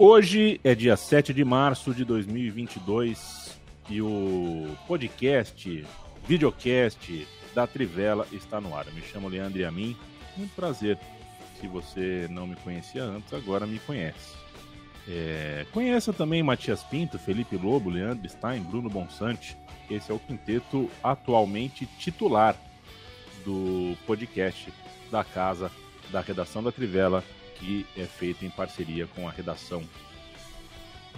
Hoje é dia 7 de março de 2022 e o podcast, videocast da Trivela está no ar. Eu me chamo Leandro e muito prazer. Se você não me conhecia antes, agora me conhece. É, conheça também Matias Pinto, Felipe Lobo, Leandro Stein, Bruno Bonsante. Esse é o quinteto atualmente titular do podcast da casa da redação da Trivela que é feito em parceria com a redação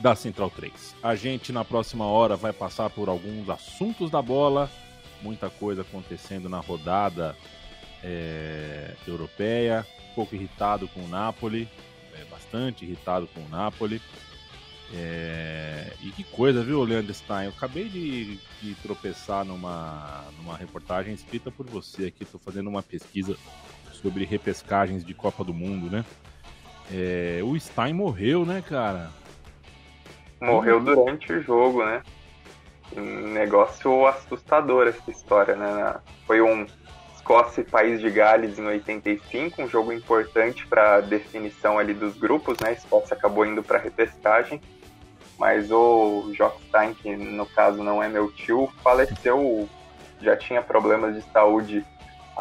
da Central 3. A gente na próxima hora vai passar por alguns assuntos da bola, muita coisa acontecendo na rodada é, europeia, um pouco irritado com o Napoli, é, bastante irritado com o Napoli. É, e que coisa, viu, Leandro Stein? Eu acabei de, de, tropeçar numa, numa reportagem escrita por você aqui. Estou fazendo uma pesquisa sobre repescagens de Copa do Mundo, né? É, o Stein morreu, né, cara? Morreu durante o jogo, né? Um negócio assustador essa história, né? Foi um Escócia e País de Gales em 85, um jogo importante para definição ali dos grupos, né? Escócia acabou indo para repescagem, mas o Jock Stein, que no caso não é meu tio, faleceu, já tinha problemas de saúde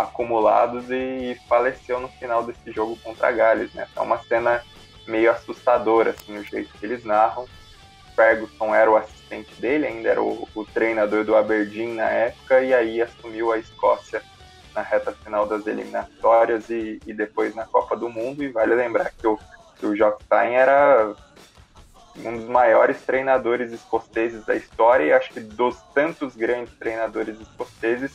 acumulados e faleceu no final desse jogo contra Gales, né? É uma cena meio assustadora, assim, o jeito que eles narram. Ferguson era o assistente dele, ainda era o, o treinador do Aberdeen na época, e aí assumiu a Escócia na reta final das eliminatórias e, e depois na Copa do Mundo. E vale lembrar que o, que o Jock Stein era um dos maiores treinadores escoceses da história e acho que dos tantos grandes treinadores escoceses,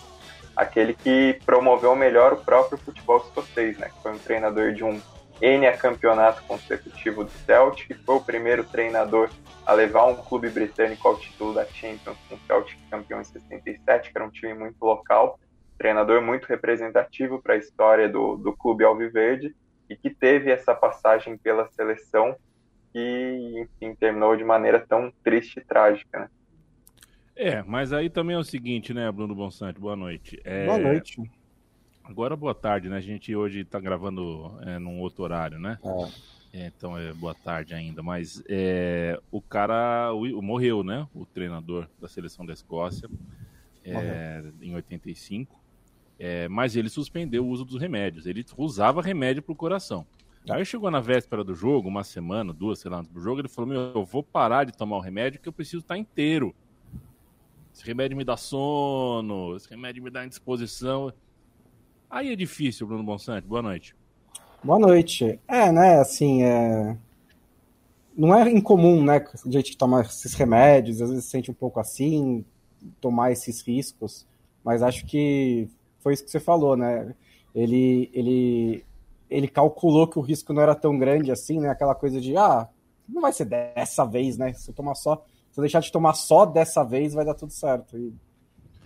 aquele que promoveu melhor o próprio futebol escocês, né? Que foi um treinador de um N campeonato consecutivo do Celtic, foi o primeiro treinador a levar um clube britânico ao título da Champions, com o Celtic campeão em 67, que era um time muito local, treinador muito representativo para a história do, do clube alviverde e que teve essa passagem pela seleção que, enfim, terminou de maneira tão triste e trágica, né? É, mas aí também é o seguinte, né, Bruno Bonsante? Boa noite. É... Boa noite. Agora boa tarde, né? A gente hoje está gravando é, num outro horário, né? É. É, então é boa tarde ainda. Mas é, o cara o, morreu, né? O treinador da seleção da Escócia é, em 85. É, mas ele suspendeu o uso dos remédios. Ele usava remédio para o coração. Aí chegou na véspera do jogo, uma semana, duas, sei lá, do jogo, ele falou: Meu, eu vou parar de tomar o remédio porque eu preciso estar inteiro. Esse remédio me dá sono, esse remédio me dá indisposição. Aí é difícil, Bruno Bonsante. Boa noite. Boa noite. É, né, assim, é... não é incomum, né, gente tomar esses remédios, às vezes se sente um pouco assim, tomar esses riscos, mas acho que foi isso que você falou, né? Ele, ele, ele calculou que o risco não era tão grande assim, né? Aquela coisa de, ah, não vai ser dessa vez, né? Se eu tomar só se eu deixar de tomar só dessa vez, vai dar tudo certo. E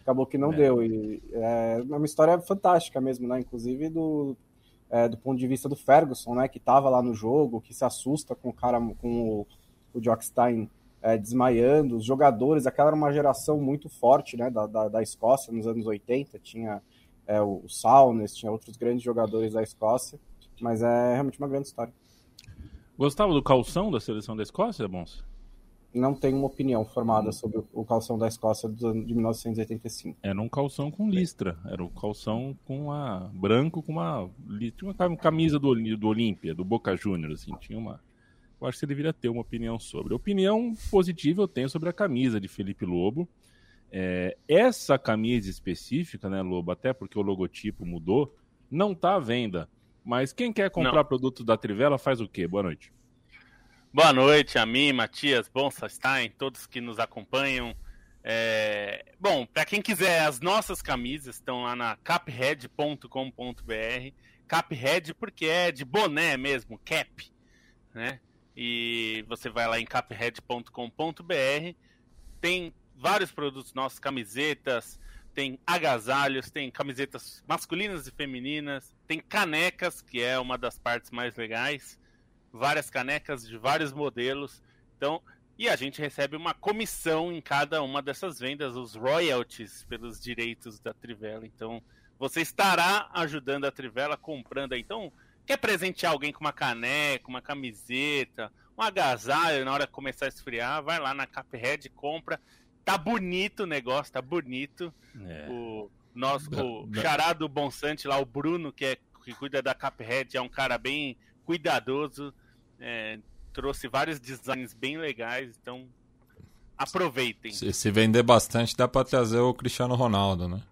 acabou que não é. deu. E é uma história fantástica mesmo, né? Inclusive do, é, do ponto de vista do Ferguson, né? Que estava lá no jogo, que se assusta com o cara, com o, o Jockstein é, desmaiando. Os jogadores, aquela era uma geração muito forte, né? Da, da, da Escócia nos anos 80. Tinha é, o, o Saunas, tinha outros grandes jogadores da Escócia. Mas é realmente uma grande história. Gostava do calção da seleção da Escócia, Bons? Não tenho uma opinião formada sobre o calção da Escócia de 1985. Era um calção com listra, era um calção com a branco com uma tinha uma camisa do, do Olímpia, do Boca Juniors, assim, tinha uma eu acho que você deveria ter uma opinião sobre. Opinião positiva eu tenho sobre a camisa de Felipe Lobo. É, essa camisa específica, né, Lobo, até porque o logotipo mudou, não está à venda. Mas quem quer comprar não. produtos da Trivela faz o quê? Boa noite. Boa noite a mim, Matias, Bonsastein, todos que nos acompanham. É... Bom, para quem quiser, as nossas camisas estão lá na caphead.com.br. Caphead porque é de boné mesmo, cap, né? E você vai lá em caphead.com.br. Tem vários produtos nossos, camisetas, tem agasalhos, tem camisetas masculinas e femininas, tem canecas, que é uma das partes mais legais, várias canecas de vários modelos. Então, e a gente recebe uma comissão em cada uma dessas vendas, os royalties pelos direitos da Trivela. Então, você estará ajudando a Trivela comprando. Então, quer presentear alguém com uma caneca, uma camiseta, um agasalho na hora que começar a esfriar, vai lá na Caphead, compra. Tá bonito o negócio, tá bonito. É. O nosso o charado Bonsante lá, o Bruno, que, é, que cuida da Caphead, é um cara bem cuidadoso. É, trouxe vários designs bem legais, então aproveitem. Se, se vender bastante, dá para trazer o Cristiano Ronaldo, né?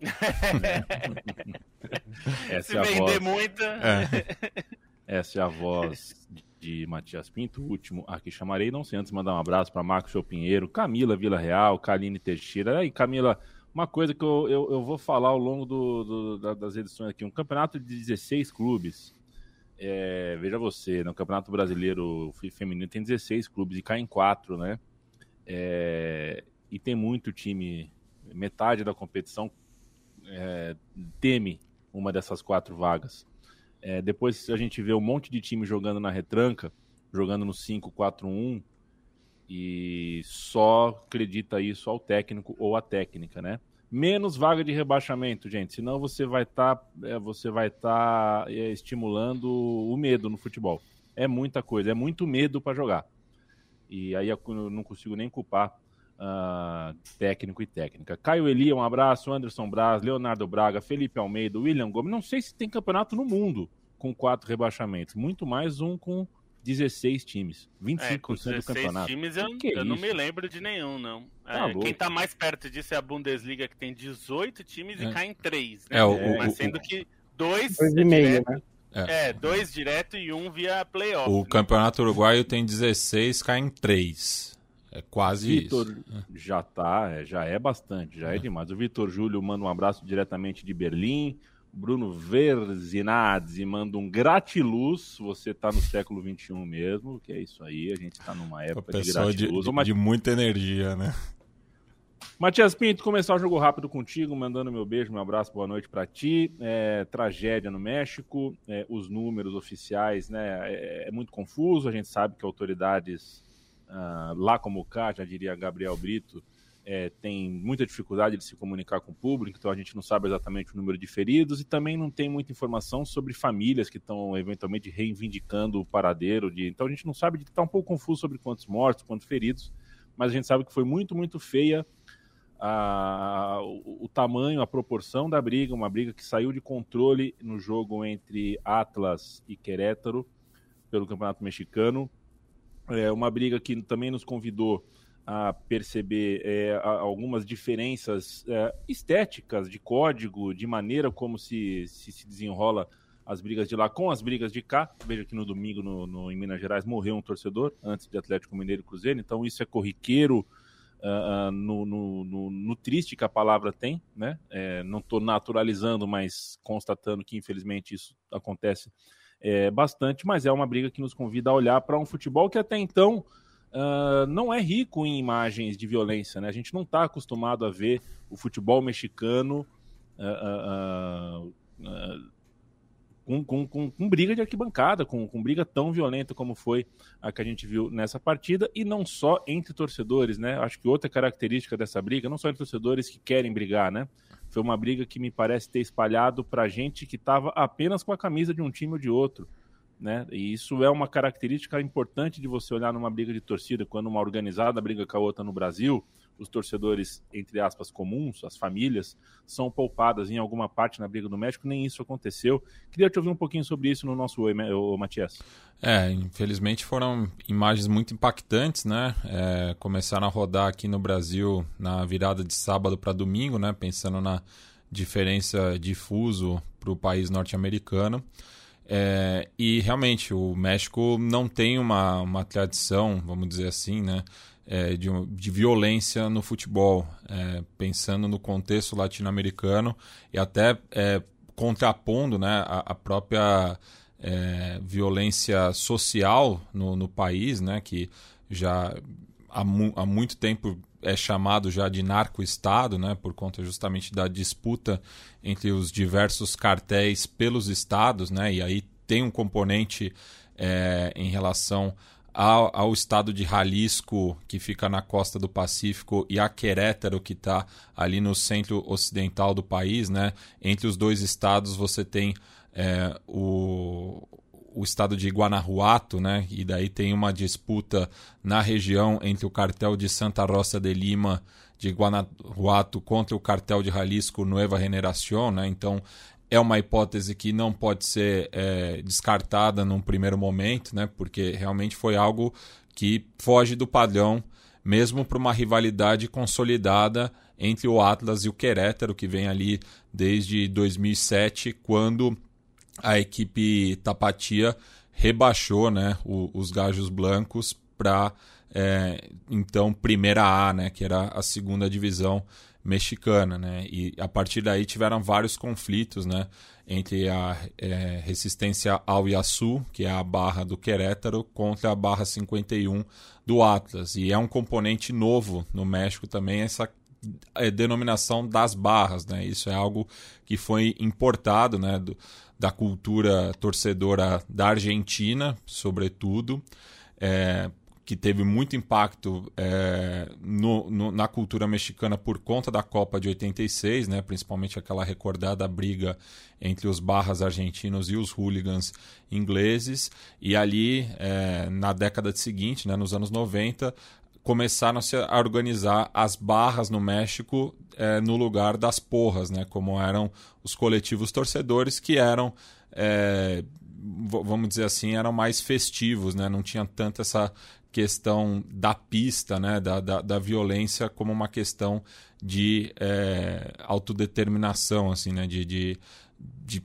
se é vender muita. É. Essa é a voz de Matias Pinto, o último aqui chamarei. Não sei antes mandar um abraço para Marcos Pinheiro, Camila Vila Real, Kaline Teixeira. Aí, Camila, uma coisa que eu, eu, eu vou falar ao longo do, do, das edições aqui: um campeonato de 16 clubes é, veja você, no Campeonato Brasileiro Feminino tem 16 clubes e caem 4, né? É, e tem muito time, metade da competição é, teme uma dessas quatro vagas. É, depois a gente vê um monte de time jogando na retranca, jogando no 5-4-1 e só acredita isso ao técnico ou à técnica, né? Menos vaga de rebaixamento, gente. Senão você vai estar tá, é, você vai estar tá, é, estimulando o medo no futebol. É muita coisa, é muito medo para jogar. E aí eu não consigo nem culpar uh, técnico e técnica. Caio Elia, um abraço. Anderson Braz, Leonardo Braga, Felipe Almeida, William Gomes. Não sei se tem campeonato no mundo com quatro rebaixamentos. Muito mais um com 16 times. 25% é, com 16 do campeonato. times eu, eu é não me lembro de nenhum, não. Tá é, quem tá mais perto disso é a Bundesliga, que tem 18 times e é. cai em 3. Né? É, o, Mas sendo o, que dois. Dois e meio, direto, né? É. é, dois direto e um via playoff. O né? Campeonato Uruguaio tem 16, cai em 3. É quase Vitor isso. já tá, é, já é bastante, já é, é demais. O Vitor Júlio manda um abraço diretamente de Berlim. Bruno Verzinadze manda um gratiluz. Você está no século XXI mesmo, que é isso aí. A gente está numa época de gratiluz. De, de, de muita energia, né? Matias Pinto, começar o jogo rápido contigo, mandando meu beijo, meu abraço, boa noite para ti. É, tragédia no México, é, os números oficiais, né? É, é, muito confuso. A gente sabe que autoridades ah, lá como cá, já diria Gabriel Brito, é, tem muita dificuldade de se comunicar com o público, então a gente não sabe exatamente o número de feridos e também não tem muita informação sobre famílias que estão eventualmente reivindicando o paradeiro. De... Então a gente não sabe, está um pouco confuso sobre quantos mortos, quantos feridos, mas a gente sabe que foi muito, muito feia a, o, tamanho, a proporção da briga, uma briga que saiu de controle no jogo entre Atlas e Querétaro pelo Campeonato Mexicano. É uma briga que também nos convidou a perceber é, algumas diferenças é, estéticas de código, de maneira como se, se, se desenrola as brigas de lá com as brigas de cá. Veja que no domingo, no, no, em Minas Gerais, morreu um torcedor antes de Atlético Mineiro e Cruzeiro, então isso é corriqueiro uh, uh, no, no, no, triste que a palavra tem, né? É, não estou naturalizando, mas constatando que infelizmente isso acontece é, bastante, mas é uma briga que nos convida a olhar para um futebol que até então uh, não é rico em imagens de violência. Né? A gente não está acostumado a ver o futebol mexicano uh, com, com, com, com, briga de arquibancada, com, com briga tão violenta como foi a que a gente viu nessa partida, e não só entre torcedores, né? Acho que outra característica dessa briga, não só entre torcedores que querem brigar, né? Foi uma briga que me parece ter espalhado para gente que estava apenas com a camisa de um time ou de outro. Né? E isso é uma característica importante de você olhar numa briga de torcida, quando uma organizada briga com a outra no Brasil, os torcedores, entre aspas, comuns, as famílias, são poupadas em alguma parte na briga do México, nem isso aconteceu. Queria te ouvir um pouquinho sobre isso no nosso Oi, Matias. É, infelizmente foram imagens muito impactantes, né? É, começaram a rodar aqui no Brasil na virada de sábado para domingo, né? Pensando na diferença de fuso para o país norte-americano. É, e realmente o México não tem uma, uma tradição, vamos dizer assim, né, é, de, de, violência no futebol, é, pensando no contexto latino-americano e até é, contrapondo né, a, a própria é, violência social no, no, país, né, que já há, mu há muito tempo é chamado já de narco-estado, né, por conta justamente da disputa entre os diversos cartéis pelos estados, né, e aí tem um componente é, em relação ao, ao, estado de Jalisco, que fica na costa do Pacífico, e a Querétaro, que está ali no centro ocidental do país, né? Entre os dois estados você tem é, o, o estado de Guanajuato, né? E daí tem uma disputa na região entre o cartel de Santa Rosa de Lima de Guanajuato contra o cartel de Jalisco Nueva Generación, né? Então é uma hipótese que não pode ser é, descartada num primeiro momento, né? Porque realmente foi algo que foge do padrão, mesmo para uma rivalidade consolidada entre o Atlas e o Querétaro, que vem ali desde 2007, quando a equipe Tapatia rebaixou né, o, os Gajos Blancos para é, então Primeira A, né, que era a segunda divisão mexicana, né? E a partir daí tiveram vários conflitos, né? Entre a é, resistência ao Iaçu, que é a barra do Querétaro, contra a barra 51 do Atlas. E é um componente novo no México também, essa é, denominação das barras, né? Isso é algo que foi importado, né? Do, da cultura torcedora da Argentina, sobretudo, é, que teve muito impacto é, no, no, na cultura mexicana por conta da Copa de 86, né, principalmente aquela recordada briga entre os barras argentinos e os hooligans ingleses. E ali, é, na década seguinte, né, nos anos 90, começaram a organizar as barras no México é, no lugar das porras, né, como eram os coletivos torcedores que eram é, vamos dizer assim, eram mais festivos, né? Não tinha tanto essa questão da pista, né, da, da, da violência como uma questão de é, autodeterminação, assim, né, de, de, de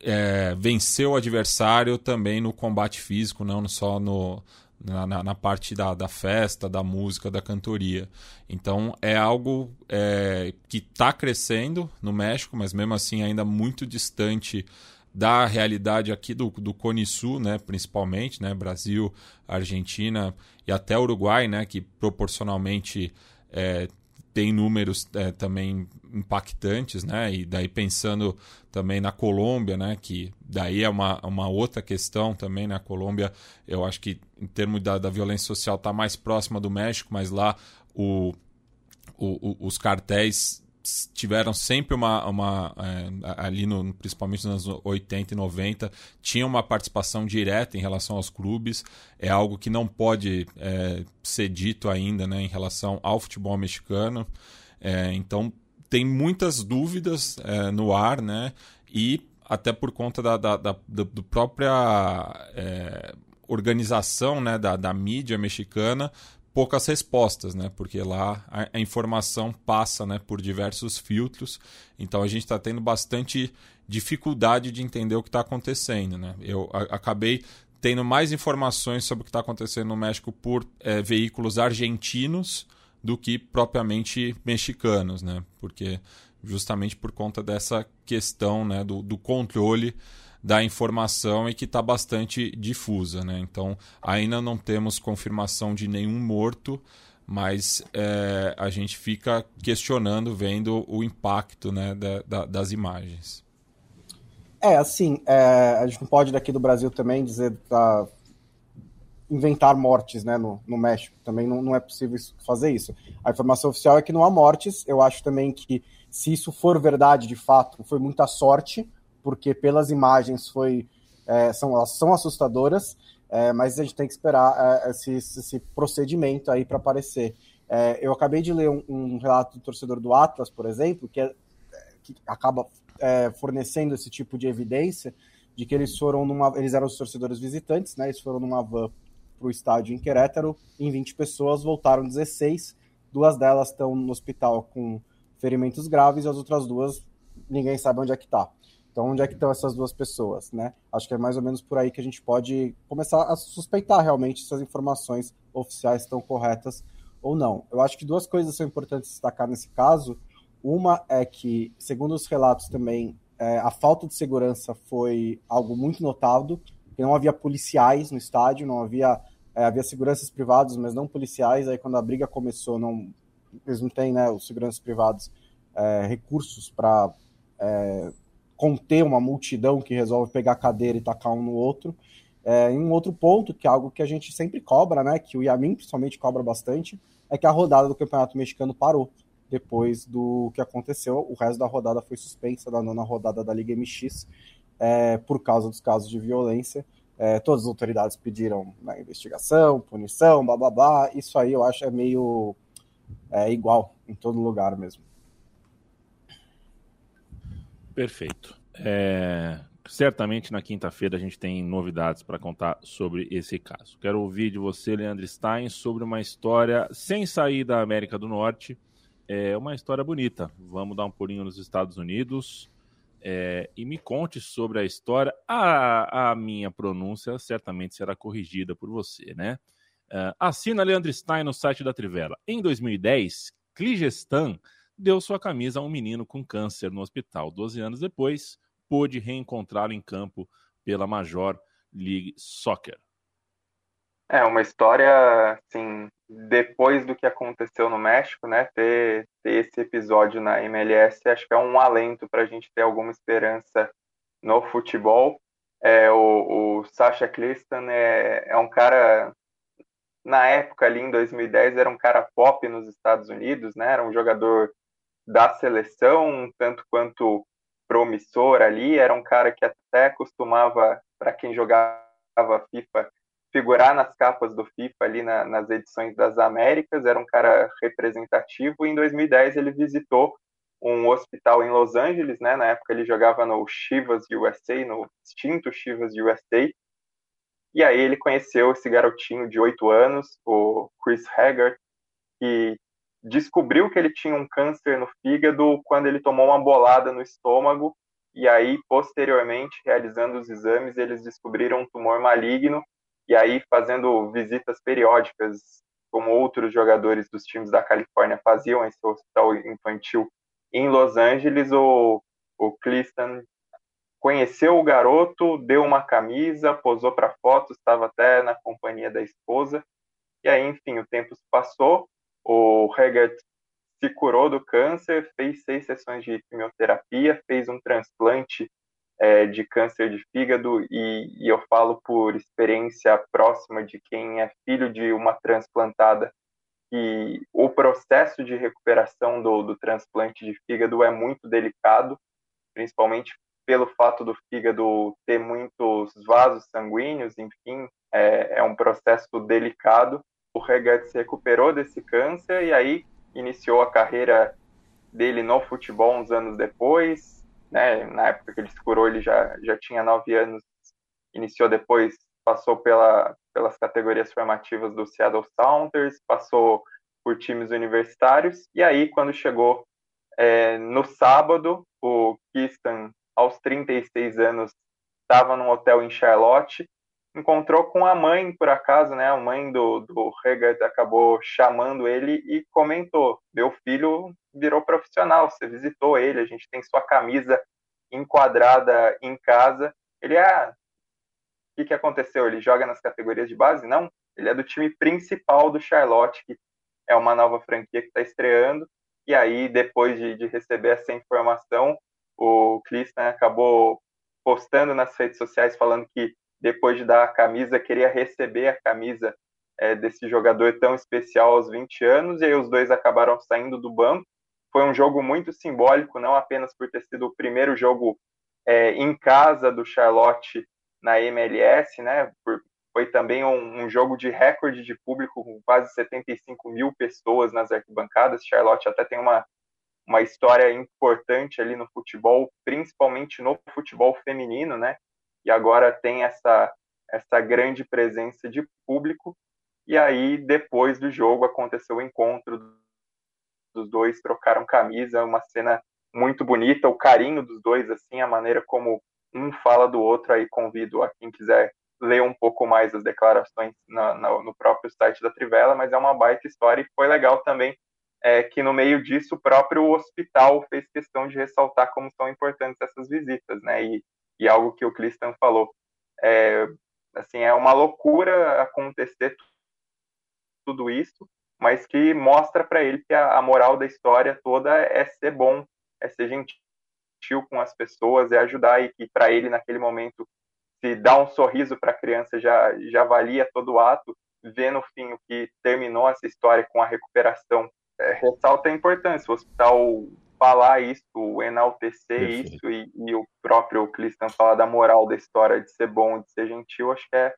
é, vencer o adversário também no combate físico, não só no, na, na, na, parte da, da festa, da música, da cantoria. Então é algo é, que está crescendo no México, mas mesmo assim ainda muito distante da realidade aqui do, do Cone Sul, né, principalmente, né, Brasil, Argentina e até Uruguai, né, que proporcionalmente é, tem números é, também impactantes, né, e daí pensando também na Colômbia, né, que daí é uma, uma outra questão também, né, a Colômbia, eu acho que em termos da, da violência social está mais próxima do México, mas lá o, o, o, os cartéis tiveram sempre uma, uma é, ali no, principalmente nos anos 80 e 90 tinha uma participação direta em relação aos clubes. É algo que não pode é, ser dito ainda né, em relação ao futebol mexicano. É, então tem muitas dúvidas é, no ar né e até por conta da, da, da do própria é, organização né, da, da mídia mexicana poucas respostas, né? Porque lá a, a informação passa, né, por diversos filtros. Então a gente está tendo bastante dificuldade de entender o que está acontecendo, né? Eu a, acabei tendo mais informações sobre o que está acontecendo no México por é, veículos argentinos do que propriamente mexicanos, né? Porque justamente por conta dessa questão, né, do, do controle da informação e que está bastante difusa. Né? Então, ainda não temos confirmação de nenhum morto, mas é, a gente fica questionando, vendo o impacto né, da, da, das imagens. É, assim, é, a gente não pode daqui do Brasil também dizer pra inventar mortes né, no, no México. Também não, não é possível fazer isso. A informação oficial é que não há mortes. Eu acho também que, se isso for verdade de fato, foi muita sorte, porque pelas imagens foi é, são, elas são assustadoras, é, mas a gente tem que esperar é, esse, esse, procedimento aí para aparecer. É, eu acabei de ler um, um, relato do torcedor do Atlas, por exemplo, que, é, que acaba é, fornecendo esse tipo de evidência de que eles foram numa. Eles eram os torcedores visitantes, né? Eles foram numa van para o estádio em Querétaro, em 20 pessoas, voltaram 16, duas delas estão no hospital com ferimentos graves, e as outras duas ninguém sabe onde é que está. Então, onde é que estão essas duas pessoas, né? Acho que é mais ou menos por aí que a gente pode começar a suspeitar realmente se as informações oficiais estão corretas ou não. Eu acho que duas coisas são importantes destacar nesse caso. Uma é que, segundo os relatos também, é, a falta de segurança foi algo muito notado, que não havia policiais no estádio, não havia é, havia seguranças privados, mas não policiais. Aí quando a briga começou, não eles não têm, né, os seguranças privados é, recursos para é, conter uma multidão que resolve pegar a cadeira e tacar um no outro. É, um outro ponto, que é algo que a gente sempre cobra, né, que o Yamin principalmente cobra bastante, é que a rodada do Campeonato Mexicano parou depois do que aconteceu. O resto da rodada foi suspensa, da nona rodada da Liga MX, é, por causa dos casos de violência. É, todas as autoridades pediram né, investigação, punição, bababá. Isso aí eu acho é meio é, igual em todo lugar mesmo. Perfeito. É, certamente na quinta-feira a gente tem novidades para contar sobre esse caso. Quero ouvir de você, Leandro Stein, sobre uma história sem sair da América do Norte. É uma história bonita. Vamos dar um pulinho nos Estados Unidos é, e me conte sobre a história. A, a, minha pronúncia certamente será corrigida por você, né? Uh, assina Leandro Stein no site da Trivela. Em 2010, Cligestan deu sua camisa a um menino com câncer no hospital. Doze anos depois, pôde reencontrá-lo em campo pela Major League Soccer. É uma história, assim, depois do que aconteceu no México, né? Ter, ter esse episódio na MLS, acho que é um alento para a gente ter alguma esperança no futebol. É, o, o Sacha Cliston é, é um cara, na época ali em 2010, era um cara pop nos Estados Unidos, né? Era um jogador da seleção, tanto quanto promissor ali, era um cara que até costumava, para quem jogava FIFA, figurar nas capas do FIFA ali na, nas edições das Américas, era um cara representativo. E em 2010 ele visitou um hospital em Los Angeles, né? Na época ele jogava no Chivas USA, no extinto Chivas USA. E aí ele conheceu esse garotinho de oito anos, o Chris Haggard, que descobriu que ele tinha um câncer no fígado quando ele tomou uma bolada no estômago e aí posteriormente realizando os exames eles descobriram um tumor maligno e aí fazendo visitas periódicas como outros jogadores dos times da Califórnia faziam esse hospital infantil em Los Angeles o o Cliston conheceu o garoto deu uma camisa posou para foto estava até na companhia da esposa. E aí enfim o tempo passou o Haggard se curou do câncer, fez seis sessões de quimioterapia, fez um transplante é, de câncer de fígado e, e, eu falo por experiência próxima de quem é filho de uma transplantada que o processo de recuperação do, do transplante de fígado é muito delicado, principalmente pelo fato do fígado ter muitos vasos sanguíneos, enfim, é, é um processo delicado. O Regat se recuperou desse câncer e aí iniciou a carreira dele no futebol uns anos depois, né? Na época que ele se curou, ele já, já tinha nove anos, iniciou depois, passou pela, pelas categorias formativas do Seattle Sounders, passou por times universitários, e aí quando chegou é, no sábado, o Kistan, aos 36 anos, estava num hotel em Charlotte, encontrou com a mãe, por acaso, né? A mãe do, do Regat acabou chamando ele e comentou: Meu filho virou profissional, você visitou ele, a gente tem sua camisa enquadrada em casa. Ele, ah, o que, que aconteceu? Ele joga nas categorias de base? Não, ele é do time principal do Charlotte, que é uma nova franquia que está estreando. E aí, depois de, de receber essa informação, o Cliston acabou postando nas redes sociais falando que depois de dar a camisa, queria receber a camisa é, desse jogador tão especial aos 20 anos, e aí os dois acabaram saindo do banco. Foi um jogo muito simbólico, não apenas por ter sido o primeiro jogo é, em casa do Charlotte na MLS, né? Por, foi também um, um, jogo de recorde de público, com quase 75 mil pessoas nas arquibancadas. Charlotte até tem uma, uma história importante ali no futebol, principalmente no futebol feminino, né? E agora tem essa, essa grande presença de público. E aí, depois do jogo, aconteceu o encontro dos dois, trocaram camisa, uma cena muito bonita, o carinho dos dois, assim, a maneira como um fala do outro, aí convido a quem quiser ler um pouco mais as declarações na, na, no próprio site da Trivela, mas é uma baita história e foi legal também é, que no meio disso o próprio hospital fez questão de ressaltar como são importantes essas visitas, né? E, e algo que o Clistan falou, é, assim, é uma loucura acontecer tudo isso, mas que mostra para ele que a, a, moral da história toda é ser bom, é ser gentil com as pessoas, é ajudar e que para ele naquele momento se dar um sorriso para a criança já já valia todo o ato, ver no fim o que terminou essa história com a recuperação é, ressalta a importância. O hospital falar isso, enaltecer Perfeito. isso e, e, o próprio Clistan falar da moral da história de ser bom, de ser gentil, acho que é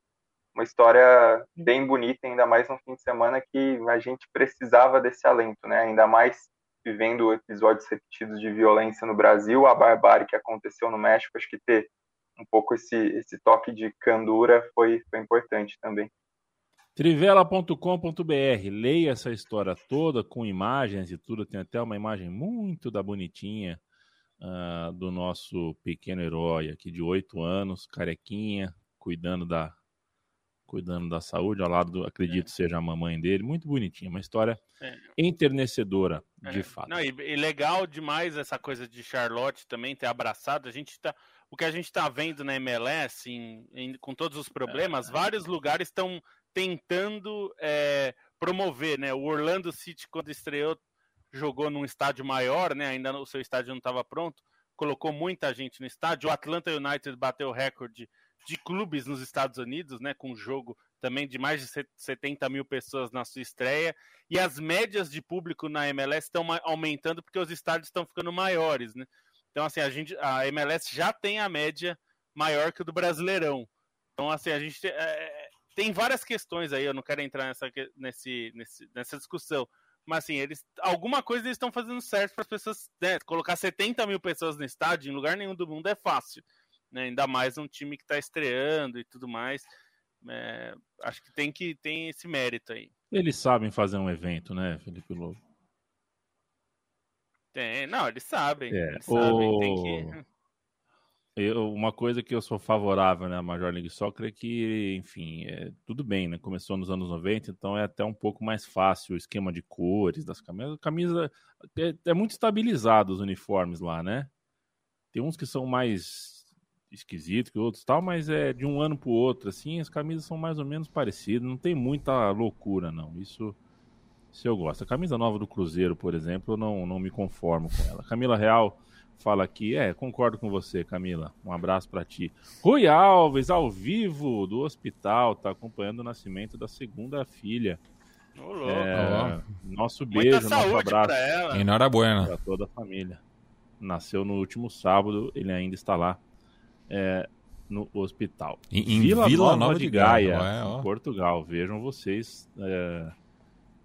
uma história bem bonita, ainda mais no fim de semana que a gente precisava desse alento, né? Ainda mais vivendo episódios repetidos de violência no Brasil, a barbárie que aconteceu no México, acho que ter um pouco esse, esse toque de candura foi, foi importante também. Trivela.com.br, leia essa história toda com imagens e tudo. Tem até uma imagem muito da bonitinha uh, do nosso pequeno herói aqui de oito anos, carequinha, cuidando da cuidando da saúde, ao lado do, acredito é. seja a mamãe dele, muito bonitinha, uma história é. enternecedora, é. de fato. Não, e, e, legal demais essa coisa de Charlotte também ter abraçado. A gente tá, o que a gente está vendo na MLS, em, em, com todos os problemas, é. vários lugares estão tentando é, promover, né? O Orlando City, quando estreou, jogou num estádio maior, né? Ainda o seu estádio não estava pronto, colocou muita gente no estádio. O Atlanta United bateu o recorde de clubes nos Estados Unidos, né? Com jogo também de mais de 70 mil pessoas na sua estreia. E as médias de público na MLS estão aumentando porque os estádios estão ficando maiores, né? Então, assim, a, gente, a MLS já tem a média maior que o do Brasileirão. Então, assim, a gente é, tem várias questões aí, eu não quero entrar nessa, nesse, nesse, nessa discussão. Mas assim, eles alguma coisa eles estão fazendo certo para as pessoas. Né, colocar 70 mil pessoas no estádio em lugar nenhum do mundo é fácil. Né, ainda mais um time que está estreando e tudo mais. É, acho que tem que tem esse mérito aí. Eles sabem fazer um evento, né, Felipe Lobo? Tem, não, eles sabem. É. Eles o... sabem, tem que eu, uma coisa que eu sou favorável né, Major League Soccer é que, enfim, é, tudo bem, né? Começou nos anos 90, então é até um pouco mais fácil o esquema de cores das camisas. Camisa é, é muito estabilizado os uniformes lá, né? Tem uns que são mais esquisitos que outros tal, mas é de um ano para o outro, assim, as camisas são mais ou menos parecidas, não tem muita loucura, não. Isso, isso eu gosto. A camisa nova do Cruzeiro, por exemplo, eu não, não me conformo com ela. Camila Real fala aqui. É, concordo com você, Camila. Um abraço para ti. Rui Alves, ao vivo do hospital, tá acompanhando o nascimento da segunda filha. Ô, louco. É, nosso beijo, nosso abraço. Enhorabuena. Para toda a família. Nasceu no último sábado, ele ainda está lá é, no hospital. Em, em Vila, Vila, Nova, Nova de, de Gaia, Gaia é, Portugal. Vejam vocês é,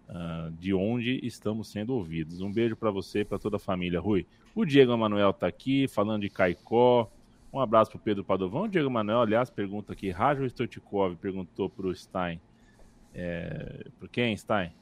uh, de onde estamos sendo ouvidos. Um beijo para você e para toda a família, Rui. O Diego Emanuel está aqui, falando de Caicó. Um abraço para Pedro Padovão. O Diego Emanuel, aliás, pergunta aqui. Rádio Stoichkov perguntou para o Stein. É, por quem, Stein?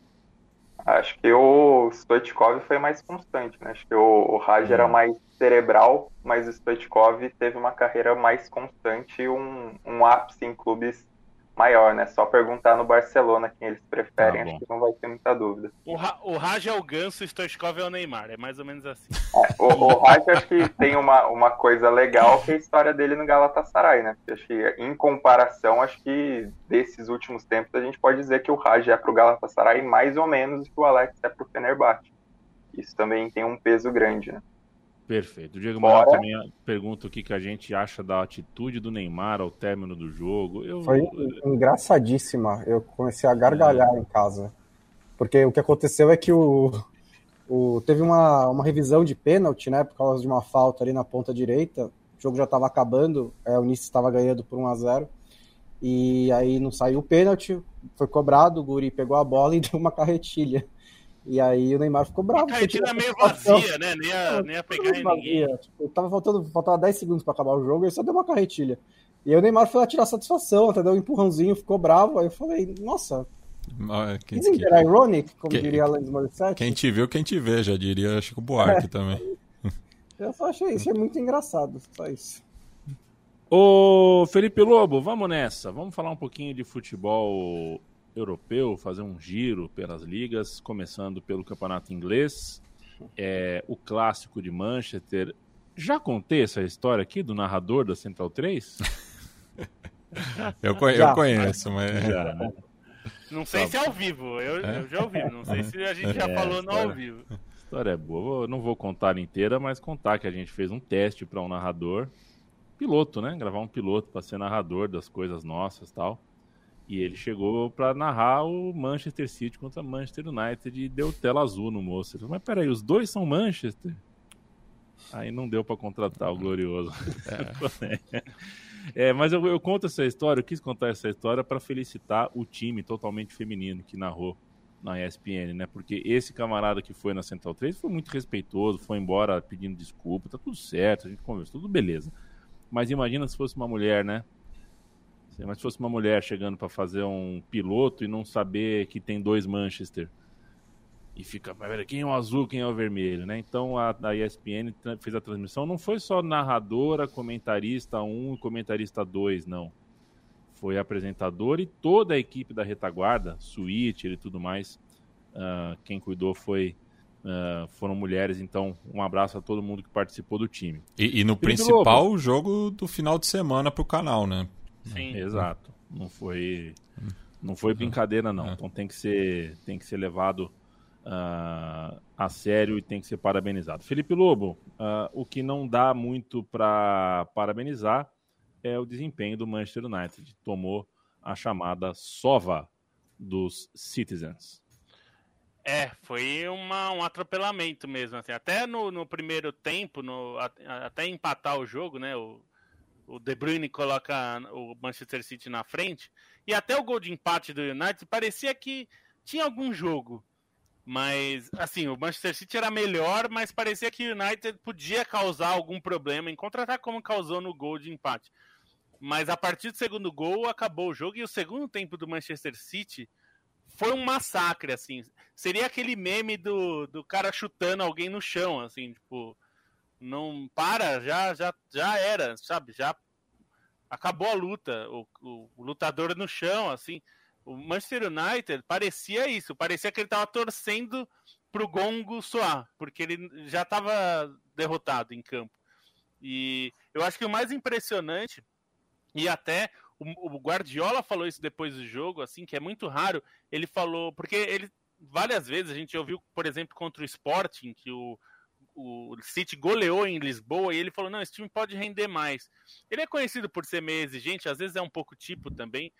Acho que o Stoichkov foi mais constante, né? Acho que o, o Raj era hum. mais cerebral, mas o Stoichkov teve uma carreira mais constante e um, um ápice em clubes maior, né? Só perguntar no Barcelona quem eles preferem, ah, acho que não vai ter muita dúvida. O, Ra o Raj é o Ganso, o Stoichkov é o Neymar, é mais ou menos assim. É, o, o Raj acho que tem uma, uma coisa legal que é a história dele no Galatasaray, né? Porque acho que em comparação, acho que desses últimos tempos a gente pode dizer que o Raj é pro Galatasaray mais ou menos que o Alex é pro Fenerbahçe. Isso também tem um peso grande, né? Perfeito. O Diego Manuel também pergunta o que, que a gente acha da atitude do Neymar ao término do jogo. Eu... Foi engraçadíssima. Eu comecei a gargalhar é. em casa. Porque o que aconteceu é que o, o, teve uma, uma revisão de pênalti, né? Por causa de uma falta ali na ponta direita. O jogo já estava acabando, é, o Nice estava ganhando por 1 a 0 E aí não saiu o pênalti, foi cobrado, o Guri pegou a bola e deu uma carretilha. E aí o Neymar ficou bravo. A Argentina meio vazia, né? Nem ia, nem ia pegar em ninguém. Tipo, tava faltando, faltava 10 segundos para acabar o jogo, e só deu uma carretilha. E aí o Neymar foi lá tirar satisfação, até deu um empurrãozinho, ficou bravo. Aí eu falei, nossa. Quem Isn't que... ironic, como quem, diria Alanis Morissette? Quem te viu, quem te vê, já diria Chico Buarque é. também. Eu só achei isso, é muito engraçado, só isso. Ô Felipe Lobo, vamos nessa. Vamos falar um pouquinho de futebol europeu, fazer um giro pelas ligas, começando pelo campeonato inglês. É, o clássico de Manchester. Já contei essa história aqui do narrador da Central 3? eu, conhe eu conheço, mas. Já, né? Não sei tá. se é ao vivo, eu, é? eu já ouvi. Não sei se a gente já é, falou no ao vivo. A história é boa. Eu não vou contar inteira, mas contar que a gente fez um teste para um narrador piloto, né? Gravar um piloto para ser narrador das coisas nossas tal. E ele chegou para narrar o Manchester City contra Manchester United e deu tela azul no moço. Ele falou, mas peraí, os dois são Manchester? Aí não deu para contratar o glorioso. É. é, mas eu, eu, conto essa história, eu quis contar essa história para felicitar o time totalmente feminino que narrou na ESPN, né? Porque esse camarada que foi na Central 3 foi muito respeitoso, foi embora pedindo desculpa, tá tudo certo, a gente conversou, tudo beleza. Mas imagina se fosse uma mulher, né? Mas se fosse uma mulher chegando para fazer um piloto e não saber que tem dois Manchester. E fica, mas quem é o azul, quem é o vermelho, né? Então a, a ESPN fez a transmissão. Não foi só narradora, comentarista 1 e comentarista 2, não. Foi apresentador e toda a equipe da retaguarda, suíte e tudo mais. Uh, quem cuidou foi Uh, foram mulheres, então um abraço a todo mundo que participou do time. E, e no Felipe principal Lobo. jogo do final de semana para o canal, né? Sim. Exato. Não foi, não foi brincadeira não. É. Então tem que ser, tem que ser levado uh, a sério e tem que ser parabenizado. Felipe Lobo, uh, o que não dá muito para parabenizar é o desempenho do Manchester United. Tomou a chamada sova dos Citizens. É, foi uma, um atropelamento mesmo. Assim. Até no, no primeiro tempo, no, até empatar o jogo, né? O, o De Bruyne coloca o Manchester City na frente. E até o gol de empate do United parecia que tinha algum jogo. Mas, assim, o Manchester City era melhor, mas parecia que o United podia causar algum problema em contra-ataque, como causou no gol de empate. Mas a partir do segundo gol, acabou o jogo. E o segundo tempo do Manchester City foi um massacre, assim. Seria aquele meme do, do cara chutando alguém no chão, assim, tipo, não para, já já já era, sabe? Já acabou a luta, o, o, o lutador no chão, assim. O Manchester United parecia isso, parecia que ele estava torcendo pro gongo soar, porque ele já estava derrotado em campo. E eu acho que o mais impressionante e até o, o, Guardiola falou isso depois do jogo, assim, que é muito raro. Ele falou, porque ele várias vezes a gente ouviu, por exemplo, contra o Sporting, que o, o City goleou em Lisboa e ele falou: não, esse time pode render mais. Ele é conhecido por ser meio exigente, às vezes é um pouco tipo também.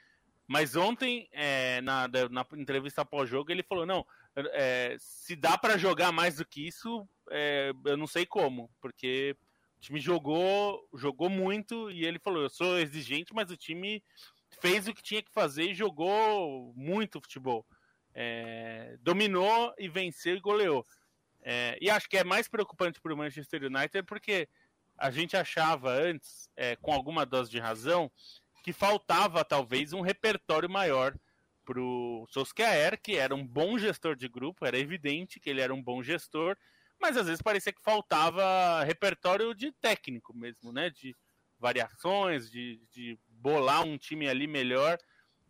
Mas ontem, é, na, na entrevista após jogo, ele falou: não, é, se dá para jogar mais do que isso, é, eu não sei como, porque time jogou, jogou muito e ele falou: eu sou exigente, mas o time fez o que tinha que fazer e jogou muito futebol. É, dominou e venceu e goleou. É, e acho que é mais preocupante para o Manchester United porque a gente achava antes, é, com alguma dose de razão, que faltava talvez um repertório maior para o Solskjaer, que era um bom gestor de grupo, era evidente que ele era um bom gestor, mas às vezes parecia que faltava repertório de técnico mesmo, né? De variações, de, de bolar um time ali melhor.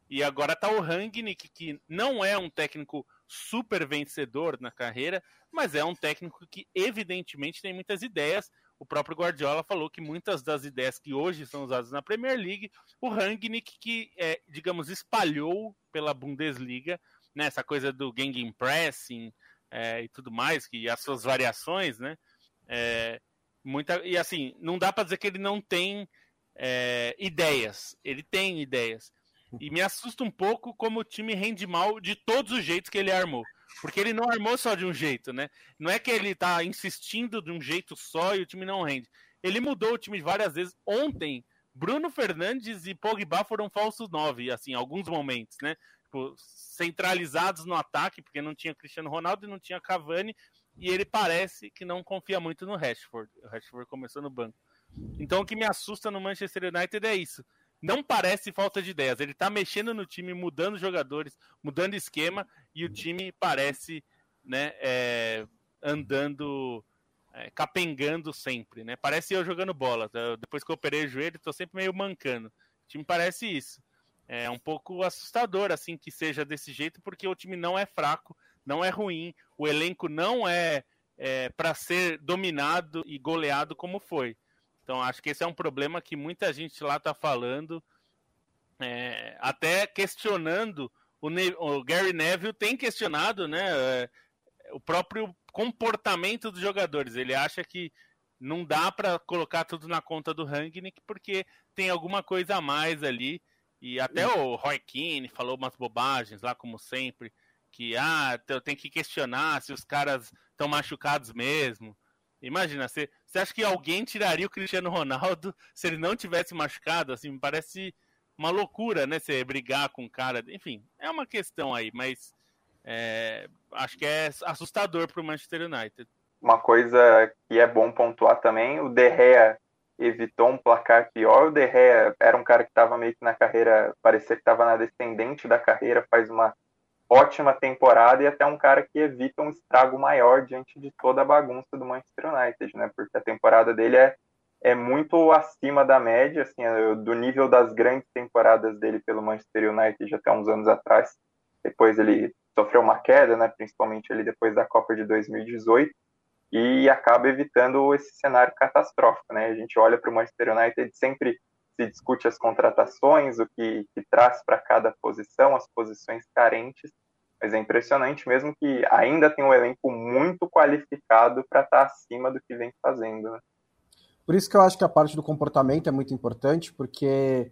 E agora tá o Rangnick, que não é um técnico super vencedor na carreira, mas é um técnico que evidentemente tem muitas ideias. O próprio Guardiola falou que muitas das ideias que hoje são usadas na Premier League, o Rangnick que, é, digamos, espalhou pela Bundesliga, né, essa coisa do pressing é, e tudo mais, que as suas variações, né? É, muita, e assim, não dá para dizer que ele não tem é, ideias. Ele tem ideias. E me assusta um pouco como o time rende mal de todos os jeitos que ele armou. Porque ele não armou só de um jeito, né? Não é que ele tá insistindo de um jeito só e o time não rende. Ele mudou o time várias vezes. Ontem, Bruno Fernandes e Pogba foram falsos nove, assim, alguns momentos, né? tipo, centralizados no ataque, porque não tinha Cristiano Ronaldo e não tinha Cavani, e ele parece que não confia muito no Rashford. O Rashford começou no banco. Então o que me assusta no Manchester United é isso. Não parece falta de ideias. Ele tá mexendo no time, mudando jogadores, mudando esquema, e o time parece né, é, andando é, capengando sempre, né? Parece eu jogando bola. Depois que eu operei o joelho, tô sempre meio mancando. O time parece isso. É um pouco assustador, assim, que seja desse jeito, porque o time não é fraco, não é ruim, o elenco não é, é para ser dominado e goleado como foi. Então, acho que esse é um problema que muita gente lá tá falando, é, até questionando. O, ne o, Gary Neville tem questionado, né? É, o próprio comportamento dos jogadores. Ele acha que não dá para colocar tudo na conta do Rangnick porque tem alguma coisa a mais ali. E até o Roy Keane falou umas bobagens lá, como sempre, que ah, eu tenho que questionar se os caras estão machucados mesmo. Imagina, você, acha que alguém tiraria o Cristiano Ronaldo se ele não tivesse machucado? Assim, me parece uma loucura, né? Você brigar com o cara. Enfim, é uma questão aí, mas é, acho que é assustador para o Manchester United. Uma coisa que é bom pontuar também, o De Gea evitou um placar pior. O De Gea era um cara que estava meio que na carreira, parecia que estava na descendente da carreira, faz uma ótima temporada e até um cara que evita um estrago maior diante de toda a bagunça do Manchester United, né? Porque a temporada dele é, é muito acima da média, assim, é do nível das grandes temporadas dele pelo Manchester United até uns anos atrás. Depois ele sofreu uma queda, né, principalmente ali depois da Copa de 2018, e acaba evitando esse cenário catastrófico. Né? A gente olha para o Manchester United, sempre se discute as contratações, o que, que traz para cada posição, as posições carentes, mas é impressionante mesmo que ainda tem um elenco muito qualificado para estar tá acima do que vem fazendo. Né? Por isso que eu acho que a parte do comportamento é muito importante, porque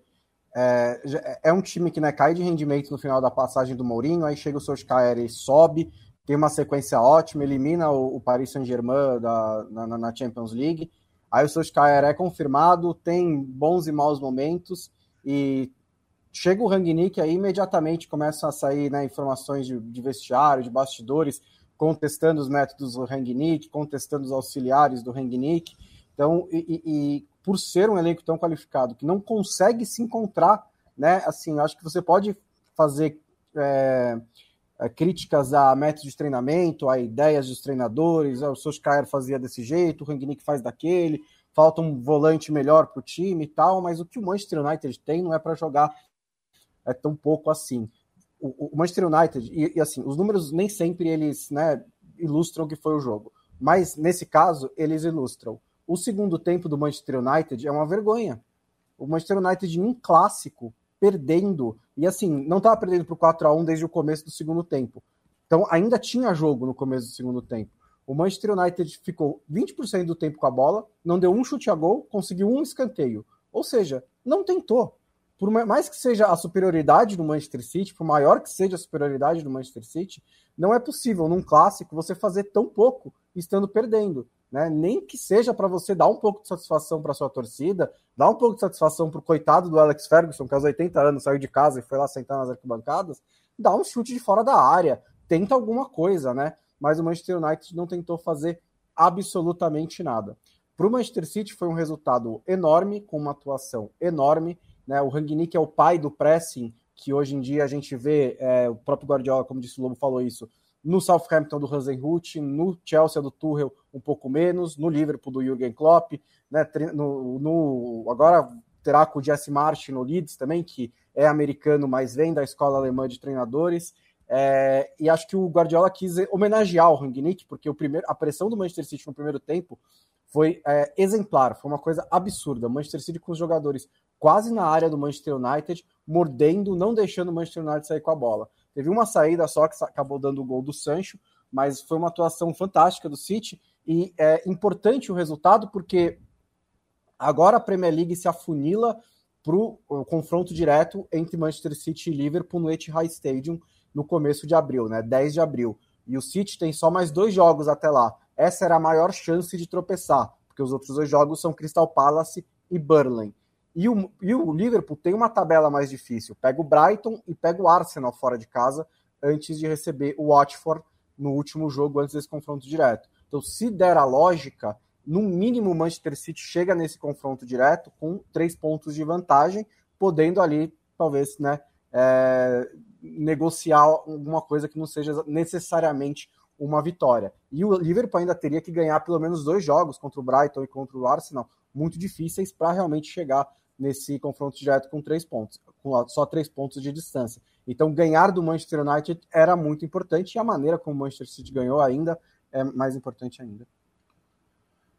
é, é um time que né, cai de rendimento no final da passagem do Mourinho, aí chega o Solskjaer e sobe, tem uma sequência ótima, elimina o, o Paris Saint-Germain na, na, Champions League, aí o Solskjaer é confirmado, tem bons e maus momentos, e chega o Rangnick aí imediatamente começam a sair né, informações de, de vestiário, de bastidores, contestando os métodos do Rangnick, contestando os auxiliares do Rangnick, então, e, e, por ser um elenco tão qualificado, que não consegue se encontrar, né? Assim, acho que você pode fazer é, críticas a métodos de treinamento, a ideias dos treinadores, o Solskjaer fazia desse jeito, o Rangnick faz daquele, falta um volante melhor para o time e tal, mas o que o Manchester United tem não é para jogar é tão pouco assim. O, o Manchester United, e, e, assim, os números nem sempre eles né, ilustram o que foi o jogo, mas nesse caso eles ilustram o segundo tempo do Manchester United é uma vergonha. O Manchester United em um clássico, perdendo, e assim, não estava perdendo para o 4 a 1 desde o começo do segundo tempo. Então ainda tinha jogo no começo do segundo tempo. O Manchester United ficou 20% do tempo com a bola, não deu um chute a gol, conseguiu um escanteio. Ou seja, não tentou. Por mais que seja a superioridade do Manchester City, por maior que seja a superioridade do Manchester City, não é possível num clássico você fazer tão pouco estando perdendo né? Nem que seja para você dar um pouco de satisfação para sua torcida, dar um pouco de satisfação para o coitado do Alex Ferguson, que aos 80 anos saiu de casa e foi lá sentar nas arquibancadas, dá um chute de fora da área, tenta alguma coisa, né? Mas o Manchester United não tentou fazer absolutamente nada. Para o Manchester City foi um resultado enorme, com uma atuação enorme. Né? O Rangnick é o pai do pressing, que hoje em dia a gente vê, é, o próprio Guardiola, como disse o Lobo, falou isso, no Southampton do Hasenhut, no Chelsea do Tuchel um pouco menos, no Liverpool do Jürgen Klopp, né, no, no, agora terá com o Jesse March no Leeds também, que é americano, mas vem da escola alemã de treinadores, é, e acho que o Guardiola quis homenagear o Rangnick, porque o primeiro, a pressão do Manchester City no primeiro tempo foi é, exemplar, foi uma coisa absurda. O Manchester City com os jogadores quase na área do Manchester United, mordendo, não deixando o Manchester United sair com a bola. Teve uma saída só que acabou dando o gol do Sancho, mas foi uma atuação fantástica do City e é importante o resultado porque agora a Premier League se afunila para o confronto direto entre Manchester City e Liverpool no Etihad Stadium no começo de abril, né? 10 de abril. E o City tem só mais dois jogos até lá. Essa era a maior chance de tropeçar, porque os outros dois jogos são Crystal Palace e Burnley. E o, e o Liverpool tem uma tabela mais difícil. Pega o Brighton e pega o Arsenal fora de casa antes de receber o Watford no último jogo, antes desse confronto direto. Então, se der a lógica, no mínimo o Manchester City chega nesse confronto direto com três pontos de vantagem, podendo ali, talvez, né, é, negociar alguma coisa que não seja necessariamente uma vitória. E o Liverpool ainda teria que ganhar pelo menos dois jogos contra o Brighton e contra o Arsenal, muito difíceis para realmente chegar nesse confronto direto com três pontos, com só três pontos de distância. Então, ganhar do Manchester United era muito importante e a maneira como o Manchester City ganhou ainda é mais importante ainda.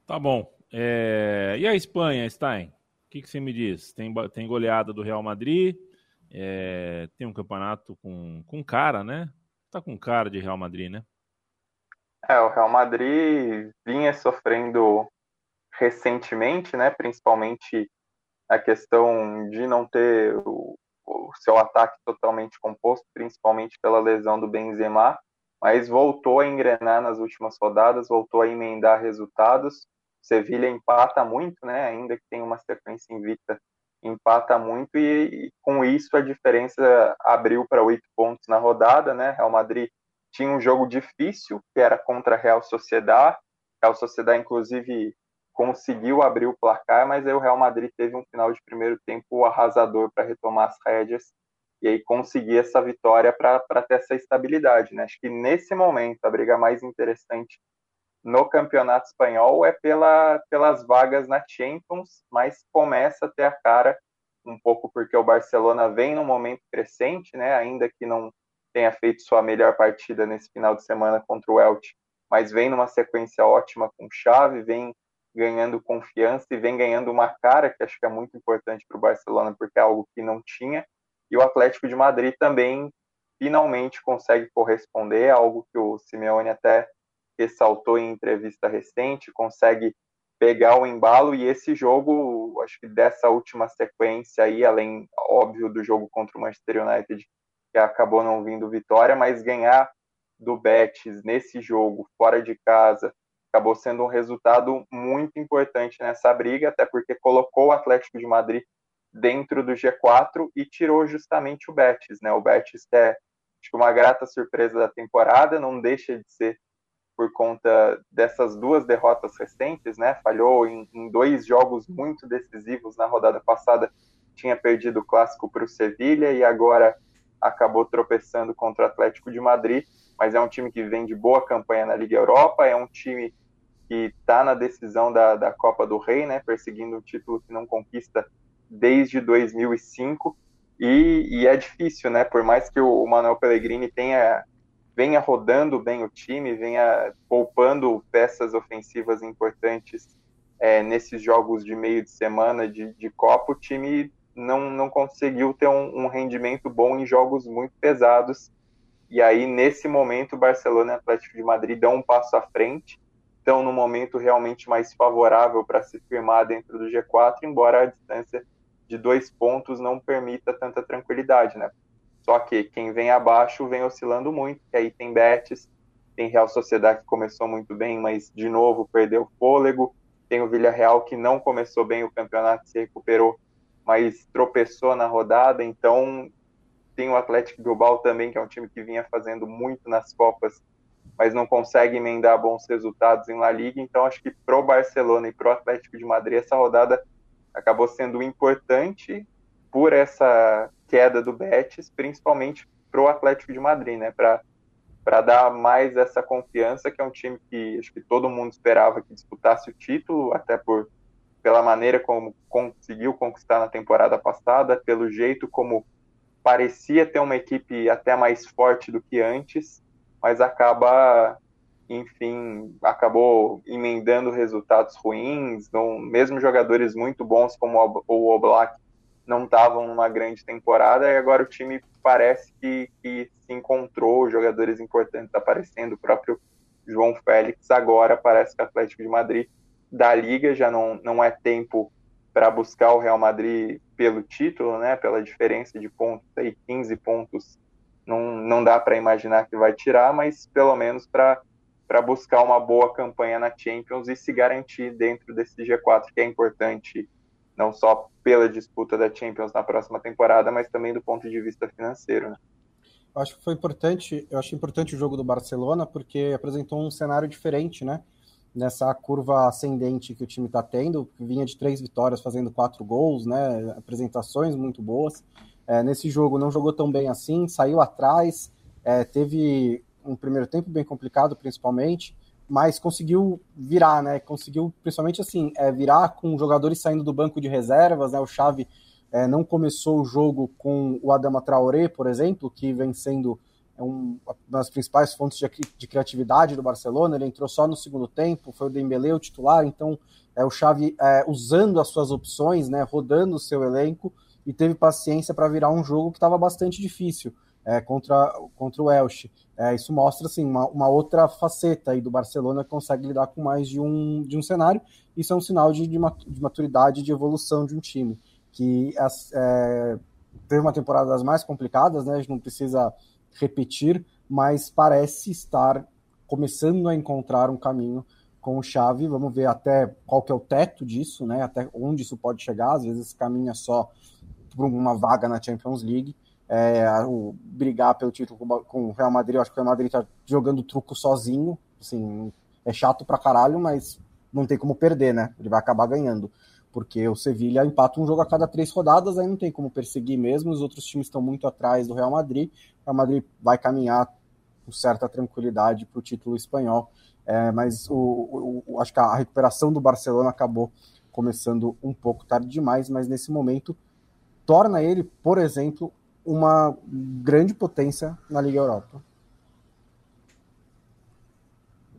Tá bom. É... E a Espanha, Stein? O que, que você me diz? Tem, tem goleada do Real Madrid, é... tem um campeonato com, com cara, né? Tá com cara de Real Madrid, né? É, o Real Madrid vinha sofrendo recentemente, né? Principalmente a questão de não ter o, o seu ataque totalmente composto, principalmente pela lesão do Benzema, mas voltou a engrenar nas últimas rodadas, voltou a emendar resultados. Sevilha empata muito, né? Ainda que tenha uma sequência invicta, empata muito e, e com isso a diferença abriu para oito pontos na rodada, né? Real Madrid tinha um jogo difícil que era contra a Real Sociedad. Real Sociedad inclusive conseguiu abrir o placar, mas aí o Real Madrid teve um final de primeiro tempo arrasador para retomar as rédeas e aí conseguir essa vitória para ter essa estabilidade. Né? Acho que nesse momento a briga mais interessante no campeonato espanhol é pela, pelas vagas na Champions, mas começa a ter a cara um pouco porque o Barcelona vem num momento crescente, né? ainda que não tenha feito sua melhor partida nesse final de semana contra o Elche, mas vem numa sequência ótima com chave, vem ganhando confiança e vem ganhando uma cara que acho que é muito importante para o Barcelona, porque é algo que não tinha. E o Atlético de Madrid também finalmente consegue corresponder, algo que o Simeone até ressaltou em entrevista recente, consegue pegar o embalo e esse jogo, acho que dessa última sequência aí, além óbvio do jogo contra o Manchester United, que acabou não vindo vitória, mas ganhar do Betis nesse jogo fora de casa acabou sendo um resultado muito importante nessa briga, até porque colocou o Atlético de Madrid dentro do G4 e tirou justamente o Betis, né? O Betis é acho que uma grata surpresa da temporada, não deixa de ser por conta dessas duas derrotas recentes, né? Falhou em, em dois jogos muito decisivos na rodada passada, tinha perdido o clássico para o Sevilha e agora acabou tropeçando contra o Atlético de Madrid, mas é um time que vem de boa campanha na Liga Europa, é um time que está na decisão da, da Copa do Rei, né, perseguindo um título que não conquista desde 2005, e, e é difícil, né, por mais que o, Manuel Pellegrini tenha venha rodando bem o time, venha poupando peças ofensivas importantes é, nesses jogos de meio de semana de, de Copa, o time não, não conseguiu ter um, um, rendimento bom em jogos muito pesados. E aí, nesse momento, o Barcelona e o Atlético de Madrid dão um passo à frente estão no momento realmente mais favorável para se firmar dentro do G4, embora a distância de dois pontos não permita tanta tranquilidade, né? Só que quem vem abaixo vem oscilando muito, que aí tem Betis, tem Real Sociedade que começou muito bem, mas de novo perdeu fôlego, tem o Villarreal que não começou bem o campeonato, se recuperou, mas tropeçou na rodada, então tem o Atlético Bilbao também, que é um time que vinha fazendo muito nas Copas mas não consegue emendar bons resultados em La Liga. Então, acho que pro Barcelona e pro Atlético de Madrid, essa rodada acabou sendo importante por essa queda do Betis, principalmente pro Atlético de Madrid, né? Para dar mais essa confiança, que é um time que acho que todo mundo esperava que disputasse o título, até por pela maneira como conseguiu conquistar na temporada passada, pelo jeito como parecia ter uma equipe até mais forte do que antes mas acaba, enfim, acabou emendando resultados ruins. Não, mesmo jogadores muito bons como o Oblak não estavam numa grande temporada e agora o time parece que, que se encontrou, jogadores importantes aparecendo, o próprio João Félix agora parece que o Atlético de Madrid da Liga já não, não é tempo para buscar o Real Madrid pelo título, né, pela diferença de pontos aí, 15 pontos não, não dá para imaginar que vai tirar, mas pelo menos para buscar uma boa campanha na Champions e se garantir dentro desse G4, que é importante não só pela disputa da Champions na próxima temporada, mas também do ponto de vista financeiro. Né? Eu acho que foi importante, eu acho importante o jogo do Barcelona porque apresentou um cenário diferente, né? Nessa curva ascendente que o time está tendo, vinha de três vitórias, fazendo quatro gols, né? Apresentações muito boas. É, nesse jogo não jogou tão bem assim, saiu atrás, é, teve um primeiro tempo bem complicado, principalmente, mas conseguiu virar, né? Conseguiu, principalmente assim, é, virar com jogadores saindo do banco de reservas, né? O Xavi é, não começou o jogo com o Adama Traoré, por exemplo, que vem sendo um, uma das principais fontes de, de, criatividade do Barcelona. Ele entrou só no segundo tempo, foi o Dembélé o titular, então é, o Xavi é, usando as suas opções, né? Rodando o seu elenco e teve paciência para virar um jogo que estava bastante difícil é, contra, contra o Elche. É, isso mostra assim, uma, uma, outra faceta aí do Barcelona que consegue lidar com mais de um, de um cenário. Isso é um sinal de, de maturidade, de evolução de um time. Que é, teve uma temporada das mais complicadas, né? A gente não precisa repetir, mas parece estar começando a encontrar um caminho com o Xavi. Vamos ver até qual que é o teto disso, né? Até onde isso pode chegar. Às vezes caminha só por uma vaga na Champions League é, o, brigar pelo título com, o Real Madrid. Eu acho que o Real Madrid tá jogando truco sozinho. Assim, é chato pra caralho, mas não tem como perder, né? Ele vai acabar ganhando. Porque o Sevilha empata um jogo a cada três rodadas, aí não tem como perseguir mesmo. Os outros times estão muito atrás do Real Madrid. O Real Madrid vai caminhar com certa tranquilidade para o título espanhol. É, mas o, o, acho que a recuperação do Barcelona acabou começando um pouco tarde demais, mas nesse momento torna ele, por exemplo, uma grande potência na Liga Europa.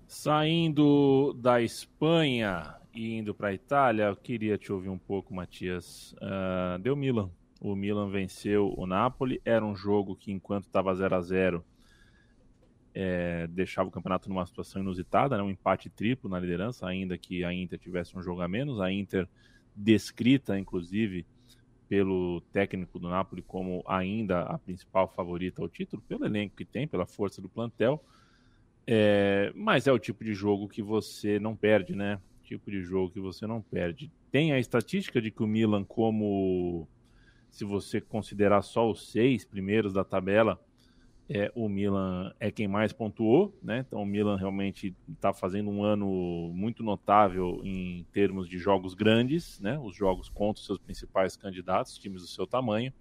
Saindo da Espanha e indo para a Itália, eu queria te ouvir um pouco, Matias. Uh, deu Milan. O Milan venceu o Napoli. Era um jogo que, enquanto estava 0 a 0 é, deixava o campeonato numa situação inusitada, né? um empate triplo na liderança, ainda que a Inter tivesse um jogo a menos. A Inter descrita, inclusive, pelo técnico do Napoli como ainda a principal favorita ao título, pelo elenco que tem, pela força do plantel. É, mas é o tipo de jogo que você não perde, né? Tipo de jogo que você não perde. Tem a estatística de que o Milan, como se você considerar só os seis primeiros da tabela, é, o Milan é quem mais pontuou, né? Então o Milan realmente está fazendo um ano muito notável em termos de jogos grandes, né? Os jogos contra os seus principais candidatos, times do seu tamanho.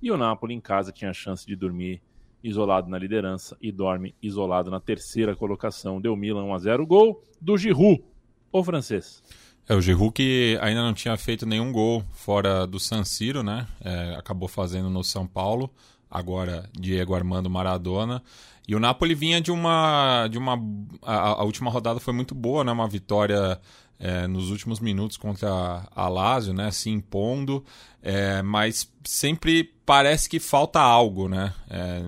E o Napoli em casa tinha a chance de dormir isolado na liderança e dorme isolado na terceira colocação. Deu Milan 1 a 0 gol do Giroud, o francês. É, o Giroud que ainda não tinha feito nenhum gol fora do San Siro, né? É, acabou fazendo no São Paulo agora Diego Armando Maradona. E o Napoli vinha de uma. de uma a, a última rodada foi muito boa, né? Uma vitória é, nos últimos minutos contra a Lazio, né? Se impondo, é, mas sempre parece que falta algo, né? É,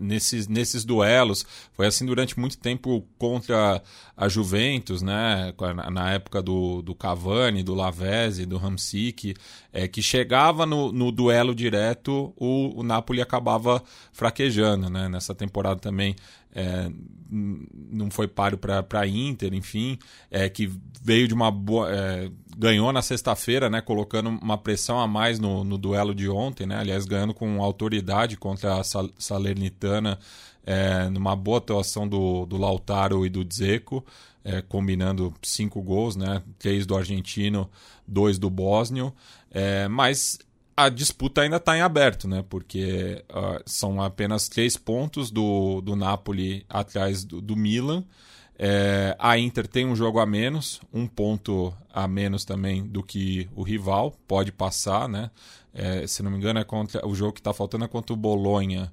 nesses, nesses duelos. Foi assim durante muito tempo contra a Juventus, né? Na época do, do Cavani, do Lavezzi, do Hamsik, é, que chegava no, no duelo direto, o, o Napoli acabava fraquejando, né? Nessa temporada também é, não foi páreo para a Inter, enfim, é, que veio de uma boa. É, ganhou na sexta-feira, né, colocando uma pressão a mais no, no duelo de ontem, né, aliás, ganhando com autoridade contra a Salernitana, é, numa boa atuação do, do Lautaro e do Dzeko, é, combinando cinco gols, né, três do argentino, dois do bósnio, é, mas a disputa ainda está em aberto, né? Porque uh, são apenas três pontos do, do Napoli atrás do, do Milan. É, a Inter tem um jogo a menos, um ponto a menos também do que o rival, pode passar, né? É, se não me engano, é contra o jogo que está faltando é contra o Bolonha.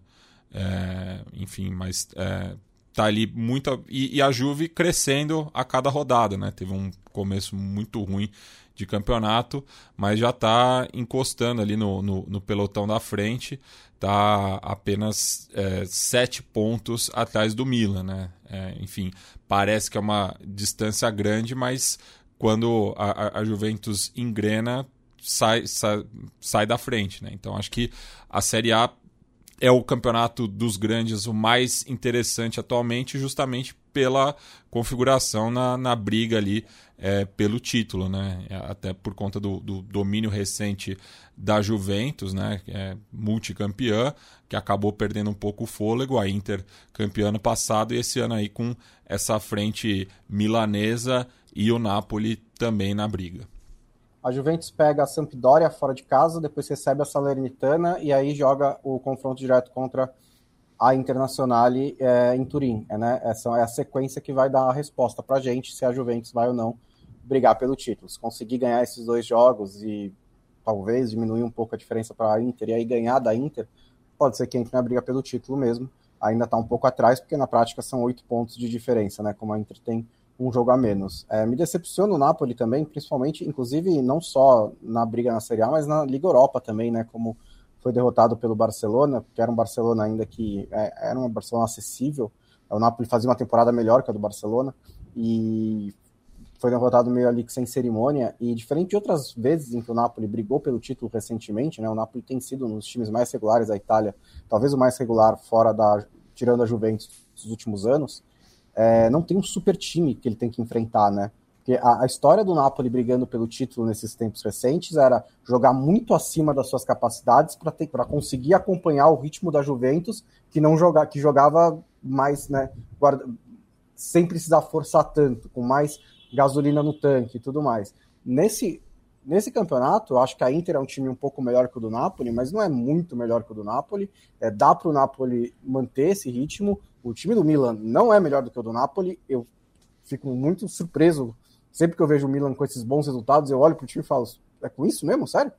É, enfim, mas é, tá ali muita. E, e, a Juve crescendo a cada rodada, né? Teve um começo muito ruim de campeonato, mas já está encostando ali no, no, no, pelotão da frente, está apenas é, sete pontos atrás do Milan, né? É, enfim, parece que é uma distância grande, mas quando a, a Juventus engrena, sai, sai, sai da frente, né? Então acho que a Série A é o campeonato dos grandes o mais interessante atualmente, justamente pela configuração na, na briga ali é, pelo título, né? Até por conta do, do, domínio recente da Juventus, né? É multicampeã, que acabou perdendo um pouco o fôlego, a Inter campeã ano passado e esse ano aí com essa frente milanesa e o Napoli também na briga. A Juventus pega a Sampdoria fora de casa, depois recebe a Salernitana e aí joga o confronto direto contra a Internazionale é, em Turim. É, né? Essa é a sequência que vai dar a resposta para a gente se a Juventus vai ou não brigar pelo título. Se conseguir ganhar esses dois jogos e talvez diminuir um pouco a diferença para a Inter e aí ganhar da Inter, pode ser que entre na briga pelo título mesmo. Ainda está um pouco atrás, porque na prática são oito pontos de diferença, né? Como a Inter tem um jogo a menos. É, me decepciona o Napoli também, principalmente, inclusive, não só na briga na Série A, mas na Liga Europa também, né? Como foi derrotado pelo Barcelona, que era um Barcelona ainda que é, era um Barcelona acessível. O Napoli fazia uma temporada melhor que a do Barcelona e foi derrotado meio ali sem cerimônia. E diferente de outras vezes em que o Napoli brigou pelo título recentemente, né? O Napoli tem sido um dos times mais regulares da Itália, talvez o mais regular fora da tirando a Juventus dos últimos anos é, não tem um super time que ele tem que enfrentar, né? Porque a, a, história do Napoli brigando pelo título nesses tempos recentes era jogar muito acima das suas capacidades para conseguir acompanhar o ritmo da Juventus, que não joga, que jogava mais, né, guarda, sem precisar forçar tanto, com mais gasolina no tanque e tudo mais. Nesse, nesse campeonato, eu acho que a Inter é um time um pouco melhor que o do Napoli, mas não é muito melhor que o do Napoli. É, dá para o Napoli manter esse ritmo. O time do Milan não é melhor do que o do Napoli. Eu fico muito surpreso sempre que eu vejo o Milan com esses bons resultados. Eu olho para o time e falo: é com isso mesmo? Sério?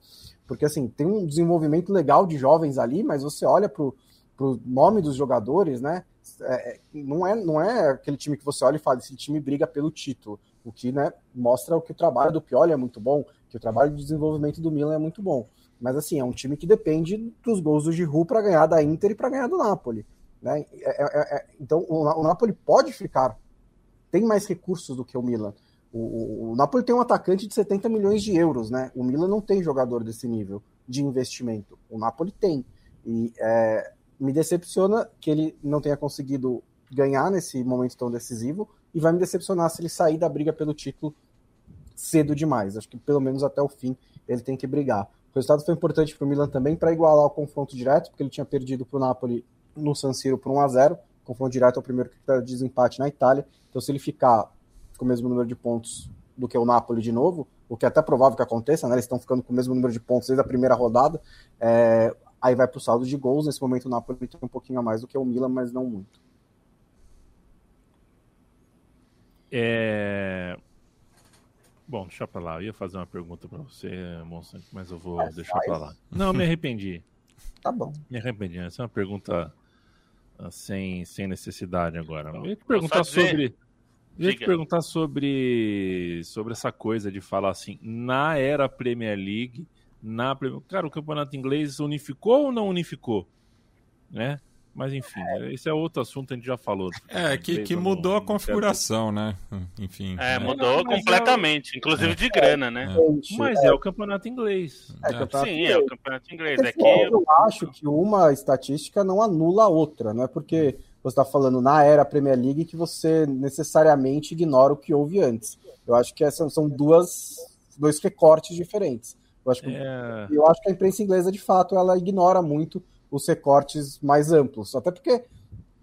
Porque assim, tem um desenvolvimento legal de jovens ali, mas você olha para o nome dos jogadores, né? É, é, não, é, não é aquele time que você olha e fala: esse time briga pelo título. O que né, mostra que o trabalho do Pioli é muito bom, que o trabalho de desenvolvimento do Milan é muito bom. Mas assim, é um time que depende dos gols do Giroud para ganhar da Inter e para ganhar do Napoli. Né? É, é, é, então o, o, Napoli pode ficar, tem mais recursos do que o Milan. O, o, o, Napoli tem um atacante de 70 milhões de euros, né? O Milan não tem jogador desse nível de investimento. O Napoli tem. E é, me decepciona que ele não tenha conseguido ganhar nesse momento tão decisivo e vai me decepcionar se ele sair da briga pelo título cedo demais. Acho que pelo menos até o fim ele tem que brigar. O resultado foi importante para o Milan também para igualar o confronto direto, porque ele tinha perdido para o Napoli no San Siro por 1 a 0 confronto direto é o primeiro critério de desempate na Itália. Então, se ele ficar com o mesmo número de pontos do que o Napoli de novo, o que é até provável que aconteça, né? Eles estão ficando com o mesmo número de pontos desde a primeira rodada. É... Aí vai para o saldo de gols. Nesse momento, o Napoli tem um pouquinho a mais do que o Milan, mas não muito. É... Bom, deixa pra lá. Eu ia fazer uma pergunta para você, Monsanto, mas eu vou deixar faz. pra lá. Não, me arrependi. Tá bom. Me arrependi. Essa é uma pergunta sem, sem necessidade agora. Eu ia te perguntar sobre. Eu ia te perguntar sobre, sobre essa coisa de falar assim, na era Premier League, na Cara, o campeonato inglês unificou ou não unificou? Né? Mas enfim, é. esse é outro assunto, a gente já falou. É, que, que mudou a configuração, né? Enfim. É, mudou completamente, é... inclusive de grana, né? É. Mas é o campeonato inglês. É, campeonato Sim, inglês. é o campeonato inglês. É que eu acho que uma estatística não anula a outra, não é porque você está falando na era Premier League que você necessariamente ignora o que houve antes. Eu acho que essas são duas, dois recortes diferentes. Eu acho, que, é... eu acho que a imprensa inglesa, de fato, ela ignora muito os recortes mais amplos. Até porque.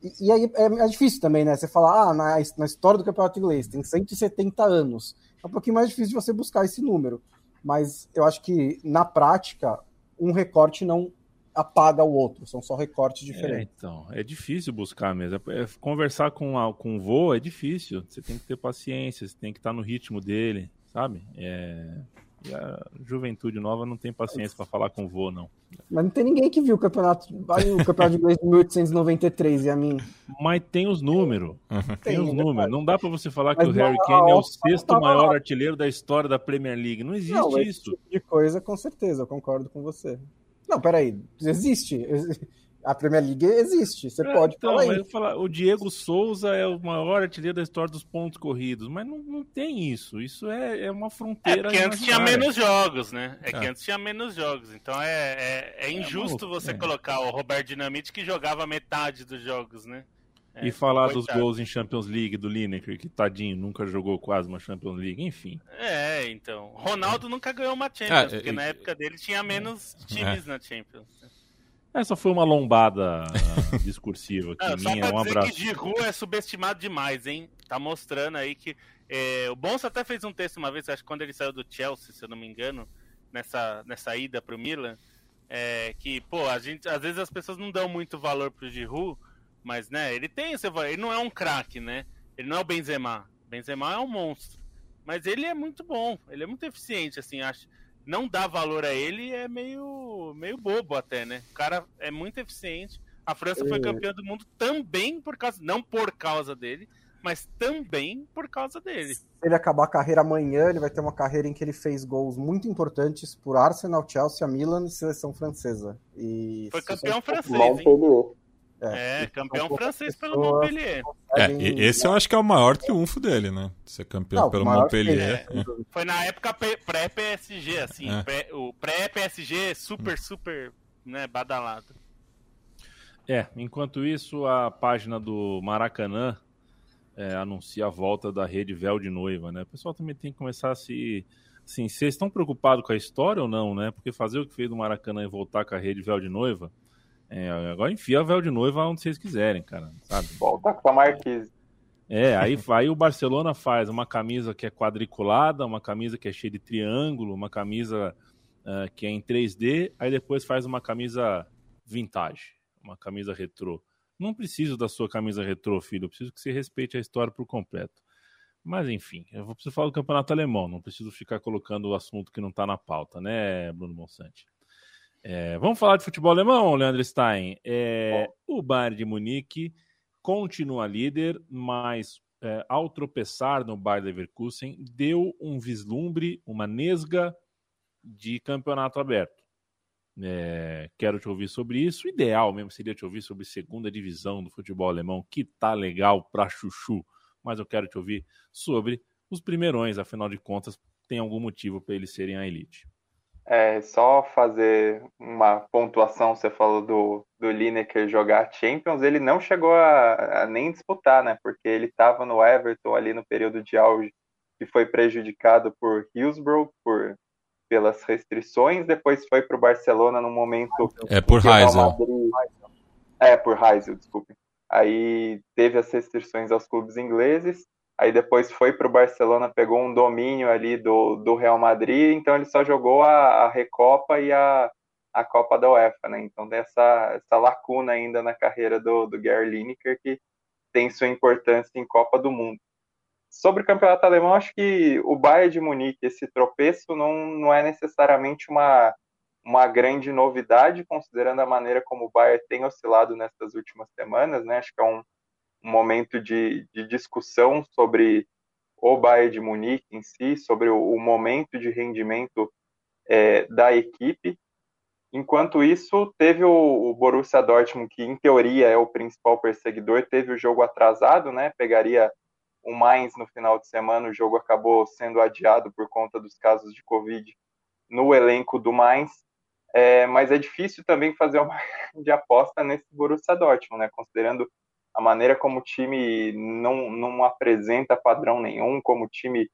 E, e aí é, é, difícil também, né? Você falar, ah, na, na história do campeonato inglês tem 170 anos. É um pouquinho mais difícil de você buscar esse número. Mas eu acho que, na prática, um recorte não apaga o outro, são só recortes diferentes. É, então, é difícil buscar mesmo. É, conversar com, a, com o vô é difícil. Você tem que ter paciência, você tem que estar no ritmo dele, sabe? É, e a juventude nova não tem paciência para falar com o vô, não. Mas não tem ninguém que viu o campeonato, o campeonato de inglês de 1893 e a mim. Mas tem os números. Tem, tem os números. Não dá para você falar Mas que o Harry Kane é o sexto maior lá. artilheiro da história da Premier League. Não existe não, isso. Tipo de coisa, com certeza, eu concordo com você. Não, peraí. Existe. A Premier League existe, você é, pode então, falar, falar O Diego Souza é o maior artilheiro da história dos pontos corridos, mas não, não tem isso. Isso é, é uma fronteira. É porque antes tinha menos jogos, né? É, é, que antes tinha menos jogos. Então é, é, é, é injusto você é. colocar o Roberto Dinamite que jogava metade dos jogos, né? e falar coitado. dos gols em Champions League do Lineker, que tadinho, nunca jogou quase uma Champions League, enfim. É, então. Ronaldo nunca ganhou uma Champions, porque na época dele tinha menos times na Champions. Essa foi uma lombada discursiva aqui Não, minha. Só um abraço. que é subestimado demais, hein? Tá mostrando aí que é, o Bonsa até fez um texto uma vez, acho que quando ele saiu do Chelsea, se eu não me engano, nessa, nessa ida pro Milan, É, que, pô, a gente, às vezes as pessoas não dão muito valor pro Giroud, mas, né, ele tem esse valor. Ele não é um craque, né? Ele não é o Benzema. Benzema é um monstro. Mas ele é muito bom, ele é muito eficiente, assim, acho. Não dar valor a ele é meio, meio bobo até, né? O cara é muito eficiente. A França foi campeã do mundo também por causa, não por causa dele, mas também por causa dele. Se ele acabar a carreira amanhã, ele vai ter uma carreira em que ele fez gols muito importantes por Arsenal, Chelsea, Milan e seleção francesa. E foi campeão francês, hein? É, é campeão francês pelo Montpellier. É, esse eu acho que é o maior triunfo dele, né? Ser campeão Não, pelo Montpellier. É. Foi na época pré-PSG, assim. É. Pré, o pré-PSG super, super né, badalado. É, enquanto isso, a página do Maracanã é, anuncia a volta da rede Véu de Noiva, né? O pessoal também tem que começar a se. Assim, vocês estão preocupados com a história ou não, né? Porque fazer o que fez do Maracanã e voltar com a rede Véu de Noiva é, agora enfia o véu de noiva onde vocês quiserem, cara, sabe? Volta com a Marquise. É, aí, aí o Barcelona faz uma camisa que é quadriculada, uma camisa que é cheia de triângulo, uma camisa uh, que é em 3D, aí depois faz uma camisa vintage, uma camisa retrô. Não preciso da sua camisa retrô, filho, eu preciso que você respeite a história por completo. Mas enfim, eu vou precisar falar do campeonato alemão, não preciso ficar colocando o assunto que não está na pauta, né, Bruno Monsante? É, vamos falar de futebol alemão, Leandro Stein. É, o Bayern de Munique continua líder, mas é, ao tropeçar no Bayern Leverkusen, deu um vislumbre, uma nesga de campeonato aberto. É, quero te ouvir sobre isso. O ideal mesmo seria te ouvir sobre segunda divisão do futebol alemão, que tá legal pra chuchu. Mas eu quero te ouvir sobre os primeirões, afinal de contas, tem algum motivo para eles serem a elite. É, só fazer uma pontuação, você falou do, do Lineker jogar Champions, ele não chegou a, a nem disputar, né? Porque ele estava no Everton ali no período de auge, que foi prejudicado por Hillsborough, por, pelas restrições, depois foi para o Barcelona no momento... É por Heisel. É, por Heisel, desculpe. Aí teve as restrições aos clubes ingleses, aí depois foi para o Barcelona, pegou um domínio ali do, do Real Madrid, então ele só jogou a, a Recopa e a, a Copa da UEFA, né? Então tem essa, essa lacuna ainda na carreira do, do Gerd Lineker, que tem sua importância em Copa do Mundo. Sobre o campeonato alemão, acho que o Bayern de Munique, esse tropeço, não, não é necessariamente uma, uma grande novidade, considerando a maneira como o Bayern tem oscilado nessas últimas semanas, né? Acho que é um, um momento de, de discussão sobre o Bayern de Munique em si, sobre o, o momento de rendimento é, da equipe. Enquanto isso, teve o, o, Borussia Dortmund, que em teoria é o principal perseguidor, teve o jogo atrasado, né? Pegaria o Mainz no final de semana, o jogo acabou sendo adiado por conta dos casos de Covid no elenco do Mainz. É, mas é difícil também fazer uma de aposta nesse Borussia Dortmund, né? Considerando a maneira como o time não, não apresenta padrão nenhum, como o time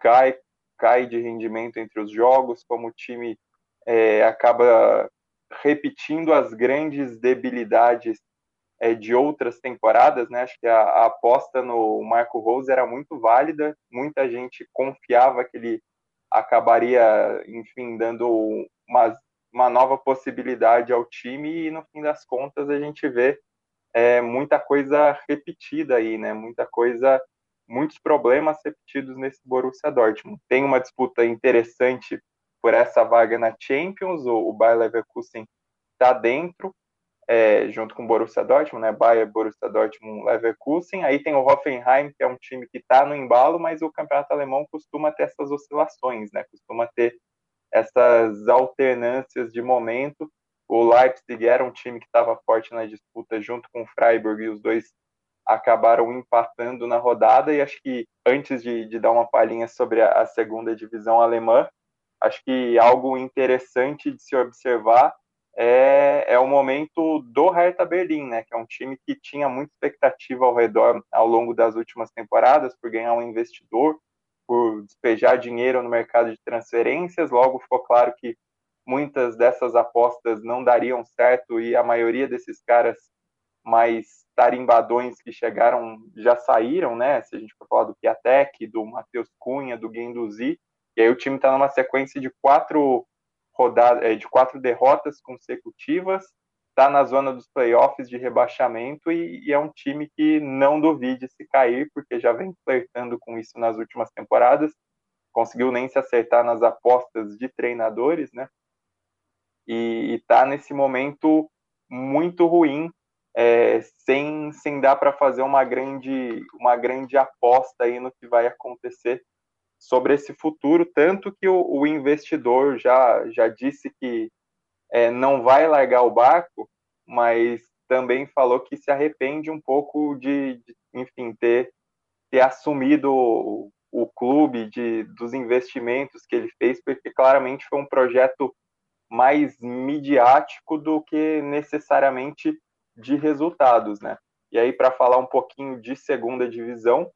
cai, cai de rendimento entre os jogos, como o time é, acaba repetindo as grandes debilidades é, de outras temporadas, né? Acho que a, a, aposta no Marco Rose era muito válida, muita gente confiava que ele acabaria, enfim, dando uma, uma nova possibilidade ao time e no fim das contas a gente vê é, muita coisa repetida aí, né? Muita coisa, muitos problemas repetidos nesse Borussia Dortmund. Tem uma disputa interessante por essa vaga na Champions, o, o Bayer Leverkusen está dentro, é, junto com o Borussia Dortmund, né? Bayern, Borussia Dortmund, Leverkusen. Aí tem o Hoffenheim, que é um time que está no embalo, mas o campeonato alemão costuma ter essas oscilações, né? Costuma ter essas alternâncias de momento. O Leipzig era um time que estava forte na disputa junto com o Freiburg e os dois acabaram empatando na rodada. E acho que antes de, de dar uma palhinha sobre a, a segunda divisão alemã, acho que algo interessante de se observar é, é o momento do Hertha Berlim, né, que é um time que tinha muita expectativa ao redor ao longo das últimas temporadas por ganhar um investidor, por despejar dinheiro no mercado de transferências. Logo ficou claro que muitas dessas apostas não dariam certo e a maioria desses caras mais tarimbadões que chegaram já saíram, né? Se a gente for falar do Piatek, do Matheus Cunha, do Guendouzi, e aí o time está numa sequência de quatro rodadas, é, de quatro derrotas consecutivas, está na zona dos playoffs de rebaixamento e, e, é um time que não duvide se cair, porque já vem flertando com isso nas últimas temporadas, conseguiu nem se acertar nas apostas de treinadores, né? E está nesse momento muito ruim, é, sem, sem dar para fazer uma grande, uma grande aposta aí no que vai acontecer sobre esse futuro, tanto que o, o investidor já, já disse que é, não vai largar o barco, mas também falou que se arrepende um pouco de, de enfim, ter, ter assumido o, o clube, de, dos investimentos que ele fez, porque claramente foi um projeto mais midiático do que necessariamente de resultados, né? E aí, para falar um pouquinho de segunda divisão,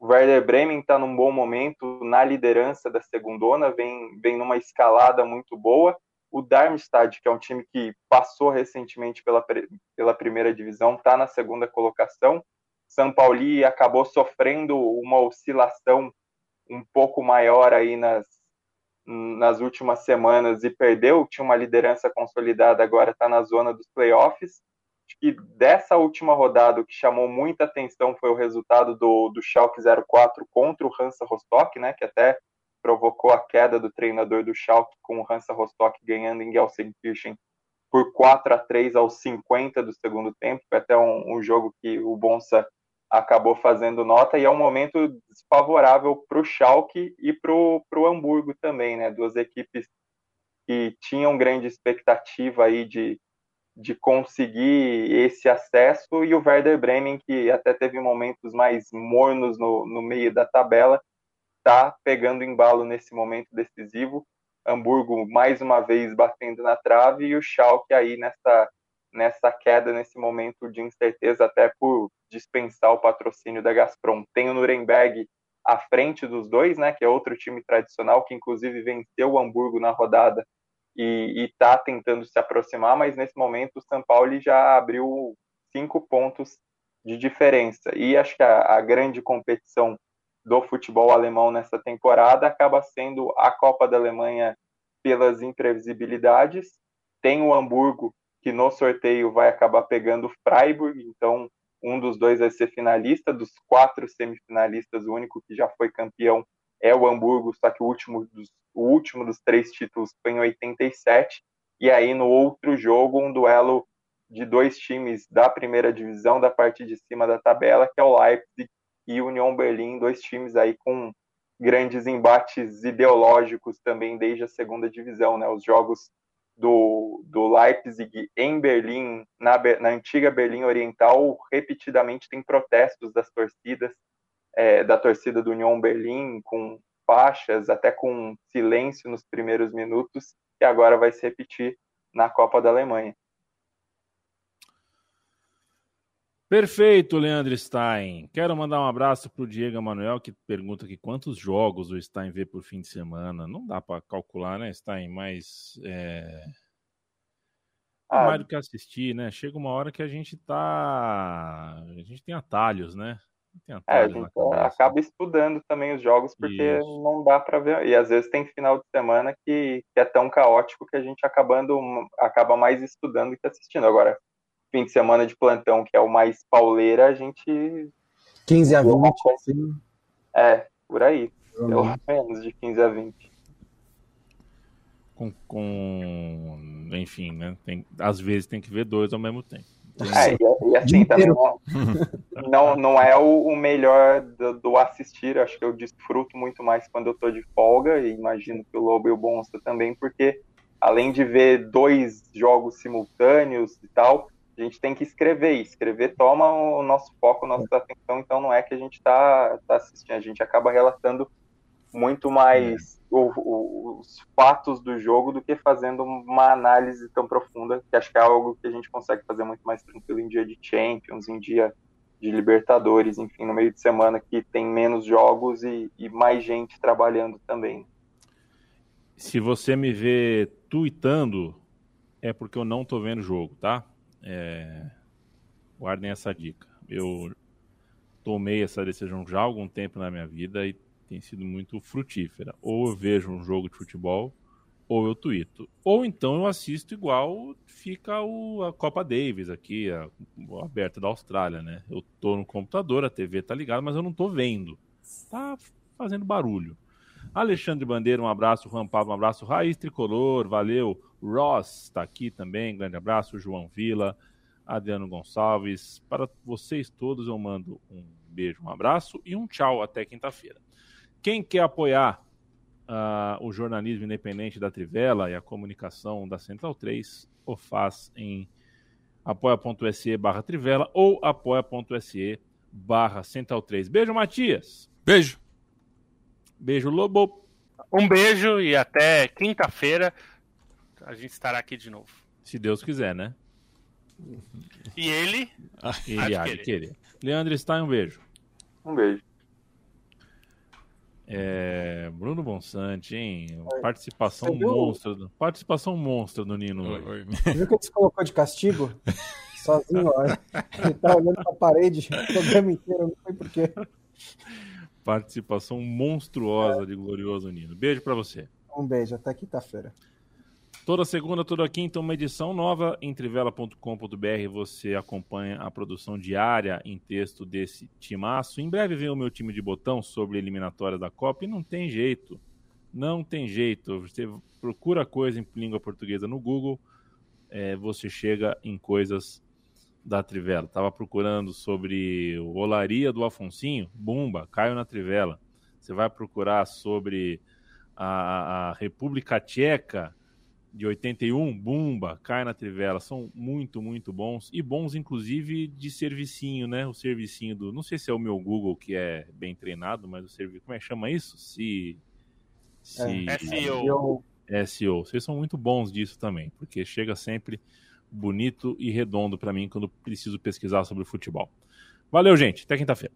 o Werder Bremen está num bom momento na liderança da segundona, vem, vem numa escalada muito boa. O Darmstadt, que é um time que passou recentemente pela, pela primeira divisão, está na segunda colocação. São Paulo acabou sofrendo uma oscilação um pouco maior aí nas, nas últimas semanas e perdeu, tinha uma liderança consolidada, agora está na zona dos playoffs. Que dessa última rodada o que chamou muita atenção foi o resultado do, do Schalke 04 contra o Hansa Rostock, né, que até provocou a queda do treinador do Schalke com o Hansa Rostock ganhando em Gelsenkirchen por 4 a 3 aos 50 do segundo tempo, foi até um, um jogo que o Bonsa acabou fazendo nota e é um momento desfavorável para o Schalke e para o Hamburgo também, né, duas equipes que tinham grande expectativa aí de de conseguir esse acesso e o Werder Bremen, que até teve momentos mais mornos no, no meio da tabela, está pegando embalo nesse momento decisivo. Hamburgo mais uma vez batendo na trave e o Schalke aí nessa nessa queda nesse momento de incerteza até por dispensar o patrocínio da Gazprom. Tem o Nuremberg à frente dos dois, né, que é outro time tradicional que inclusive venceu o Hamburgo na rodada e está tentando se aproximar, mas nesse momento o São Paulo já abriu cinco pontos de diferença. E acho que a, a, grande competição do futebol alemão nessa temporada acaba sendo a Copa da Alemanha pelas imprevisibilidades. Tem o Hamburgo, que no sorteio vai acabar pegando o Freiburg, então um dos dois vai ser finalista, dos quatro semifinalistas, o único que já foi campeão é o Hamburgo, só que o último dos, o último dos três títulos foi em 87. E aí no outro jogo, um duelo de dois times da primeira divisão, da parte de cima da tabela, que é o Leipzig e o Union Berlim, dois times aí com grandes embates ideológicos também desde a segunda divisão, né? Os jogos do, do Leipzig em Berlim, na, na antiga Berlim Oriental, repetidamente tem protestos das torcidas é, da torcida do Union Berlim, com faixas, até com silêncio nos primeiros minutos, que agora vai se repetir na Copa da Alemanha. Perfeito, Leandro Stein. Quero mandar um abraço para o Diego Emanuel, que pergunta aqui quantos jogos o Stein vê por fim de semana. Não dá para calcular, né, Stein? Mas é... Ah, mais do que assistir, né? Chega uma hora que a gente tá. A gente tem atalhos, né? É, a gente acaba estudando também os jogos porque Isso. não dá para ver. E às vezes tem final de semana que, que, é tão caótico que a gente acabando, acaba mais estudando que assistindo. Agora, fim de semana de plantão, que é o mais pauleira, a gente. 15 a 20, assim. É, por aí. Pelo menos de 15 a 20. Com, com enfim, né? Tem, às vezes tem que ver dois ao mesmo tempo. É, e, e, assim, também não, não, não é o, o melhor do, do, assistir, acho que eu desfruto muito mais quando eu tô de folga, e imagino que o Lobo e o Bonsta também, porque além de ver dois jogos simultâneos e tal, a gente tem que escrever, e escrever toma o nosso foco, nossa atenção, então não é que a gente tá, tá assistindo, a gente acaba relatando muito mais o, o, os fatos do jogo do que fazendo uma análise tão profunda, que acho que é algo que a gente consegue fazer muito mais tranquilo em dia de Champions, em dia de Libertadores, enfim, no meio de semana que tem menos jogos e, e mais gente trabalhando também. Se você me vê tweetando, é porque eu não tô vendo o jogo, tá? É... Guardem essa dica. Eu tomei essa decisão já há algum tempo na minha vida e tem sido muito frutífera. Ou eu vejo um jogo de futebol, ou eu tuito. Ou então eu assisto igual fica o, a Copa Davis aqui, a, a aberta da Austrália, né? Eu tô no computador, a TV tá ligada, mas eu não tô vendo. Tá fazendo barulho. Alexandre Bandeira, um abraço. Juan Pablo, um abraço. Raiz Tricolor, valeu. Ross está aqui também, grande abraço. João Vila, Adriano Gonçalves. Para vocês todos eu mando um beijo, um abraço e um tchau até quinta-feira. Quem quer apoiar uh, o jornalismo independente da Trivela e a comunicação da Central 3, o faz em apoia.se barra Trivela ou apoia.se barra Central 3. Beijo, Matias. Beijo. Beijo, Lobo. Um beijo e até quinta-feira a gente estará aqui de novo. Se Deus quiser, né? E ele? Ele há de querer. Leandro Stein, um beijo. Um beijo. É, Bruno Bonsante, hein? Participação monstra. Participação monstra do Nino. Oi, oi. Viu que ele se colocou de castigo? Sozinho, ó. Ele tá olhando pra parede o programa inteiro, não sei porquê. Participação monstruosa é. de glorioso Nino. Beijo para você. Um beijo, até quinta-feira. Toda segunda, toda quinta, uma edição nova em trivela.com.br. Você acompanha a produção diária em texto desse timaço. Em breve vem o meu time de botão sobre eliminatórias da Copa e não tem jeito. Não tem jeito. Você procura coisa em língua portuguesa no Google, é, você chega em coisas da Trivela. Estava procurando sobre o Olaria do Afonsinho, Bumba, caiu na Trivela. Você vai procurar sobre a, a República Tcheca de 81, Bumba, cai na Trivela. São muito, muito bons. E bons, inclusive, de servicinho, né? O servicinho do. Não sei se é o meu Google que é bem treinado, mas o serviço. Como é que chama isso? Se. se é, SEO. SEO. Vocês são muito bons disso também, porque chega sempre bonito e redondo para mim quando preciso pesquisar sobre futebol. Valeu, gente. Até quinta-feira.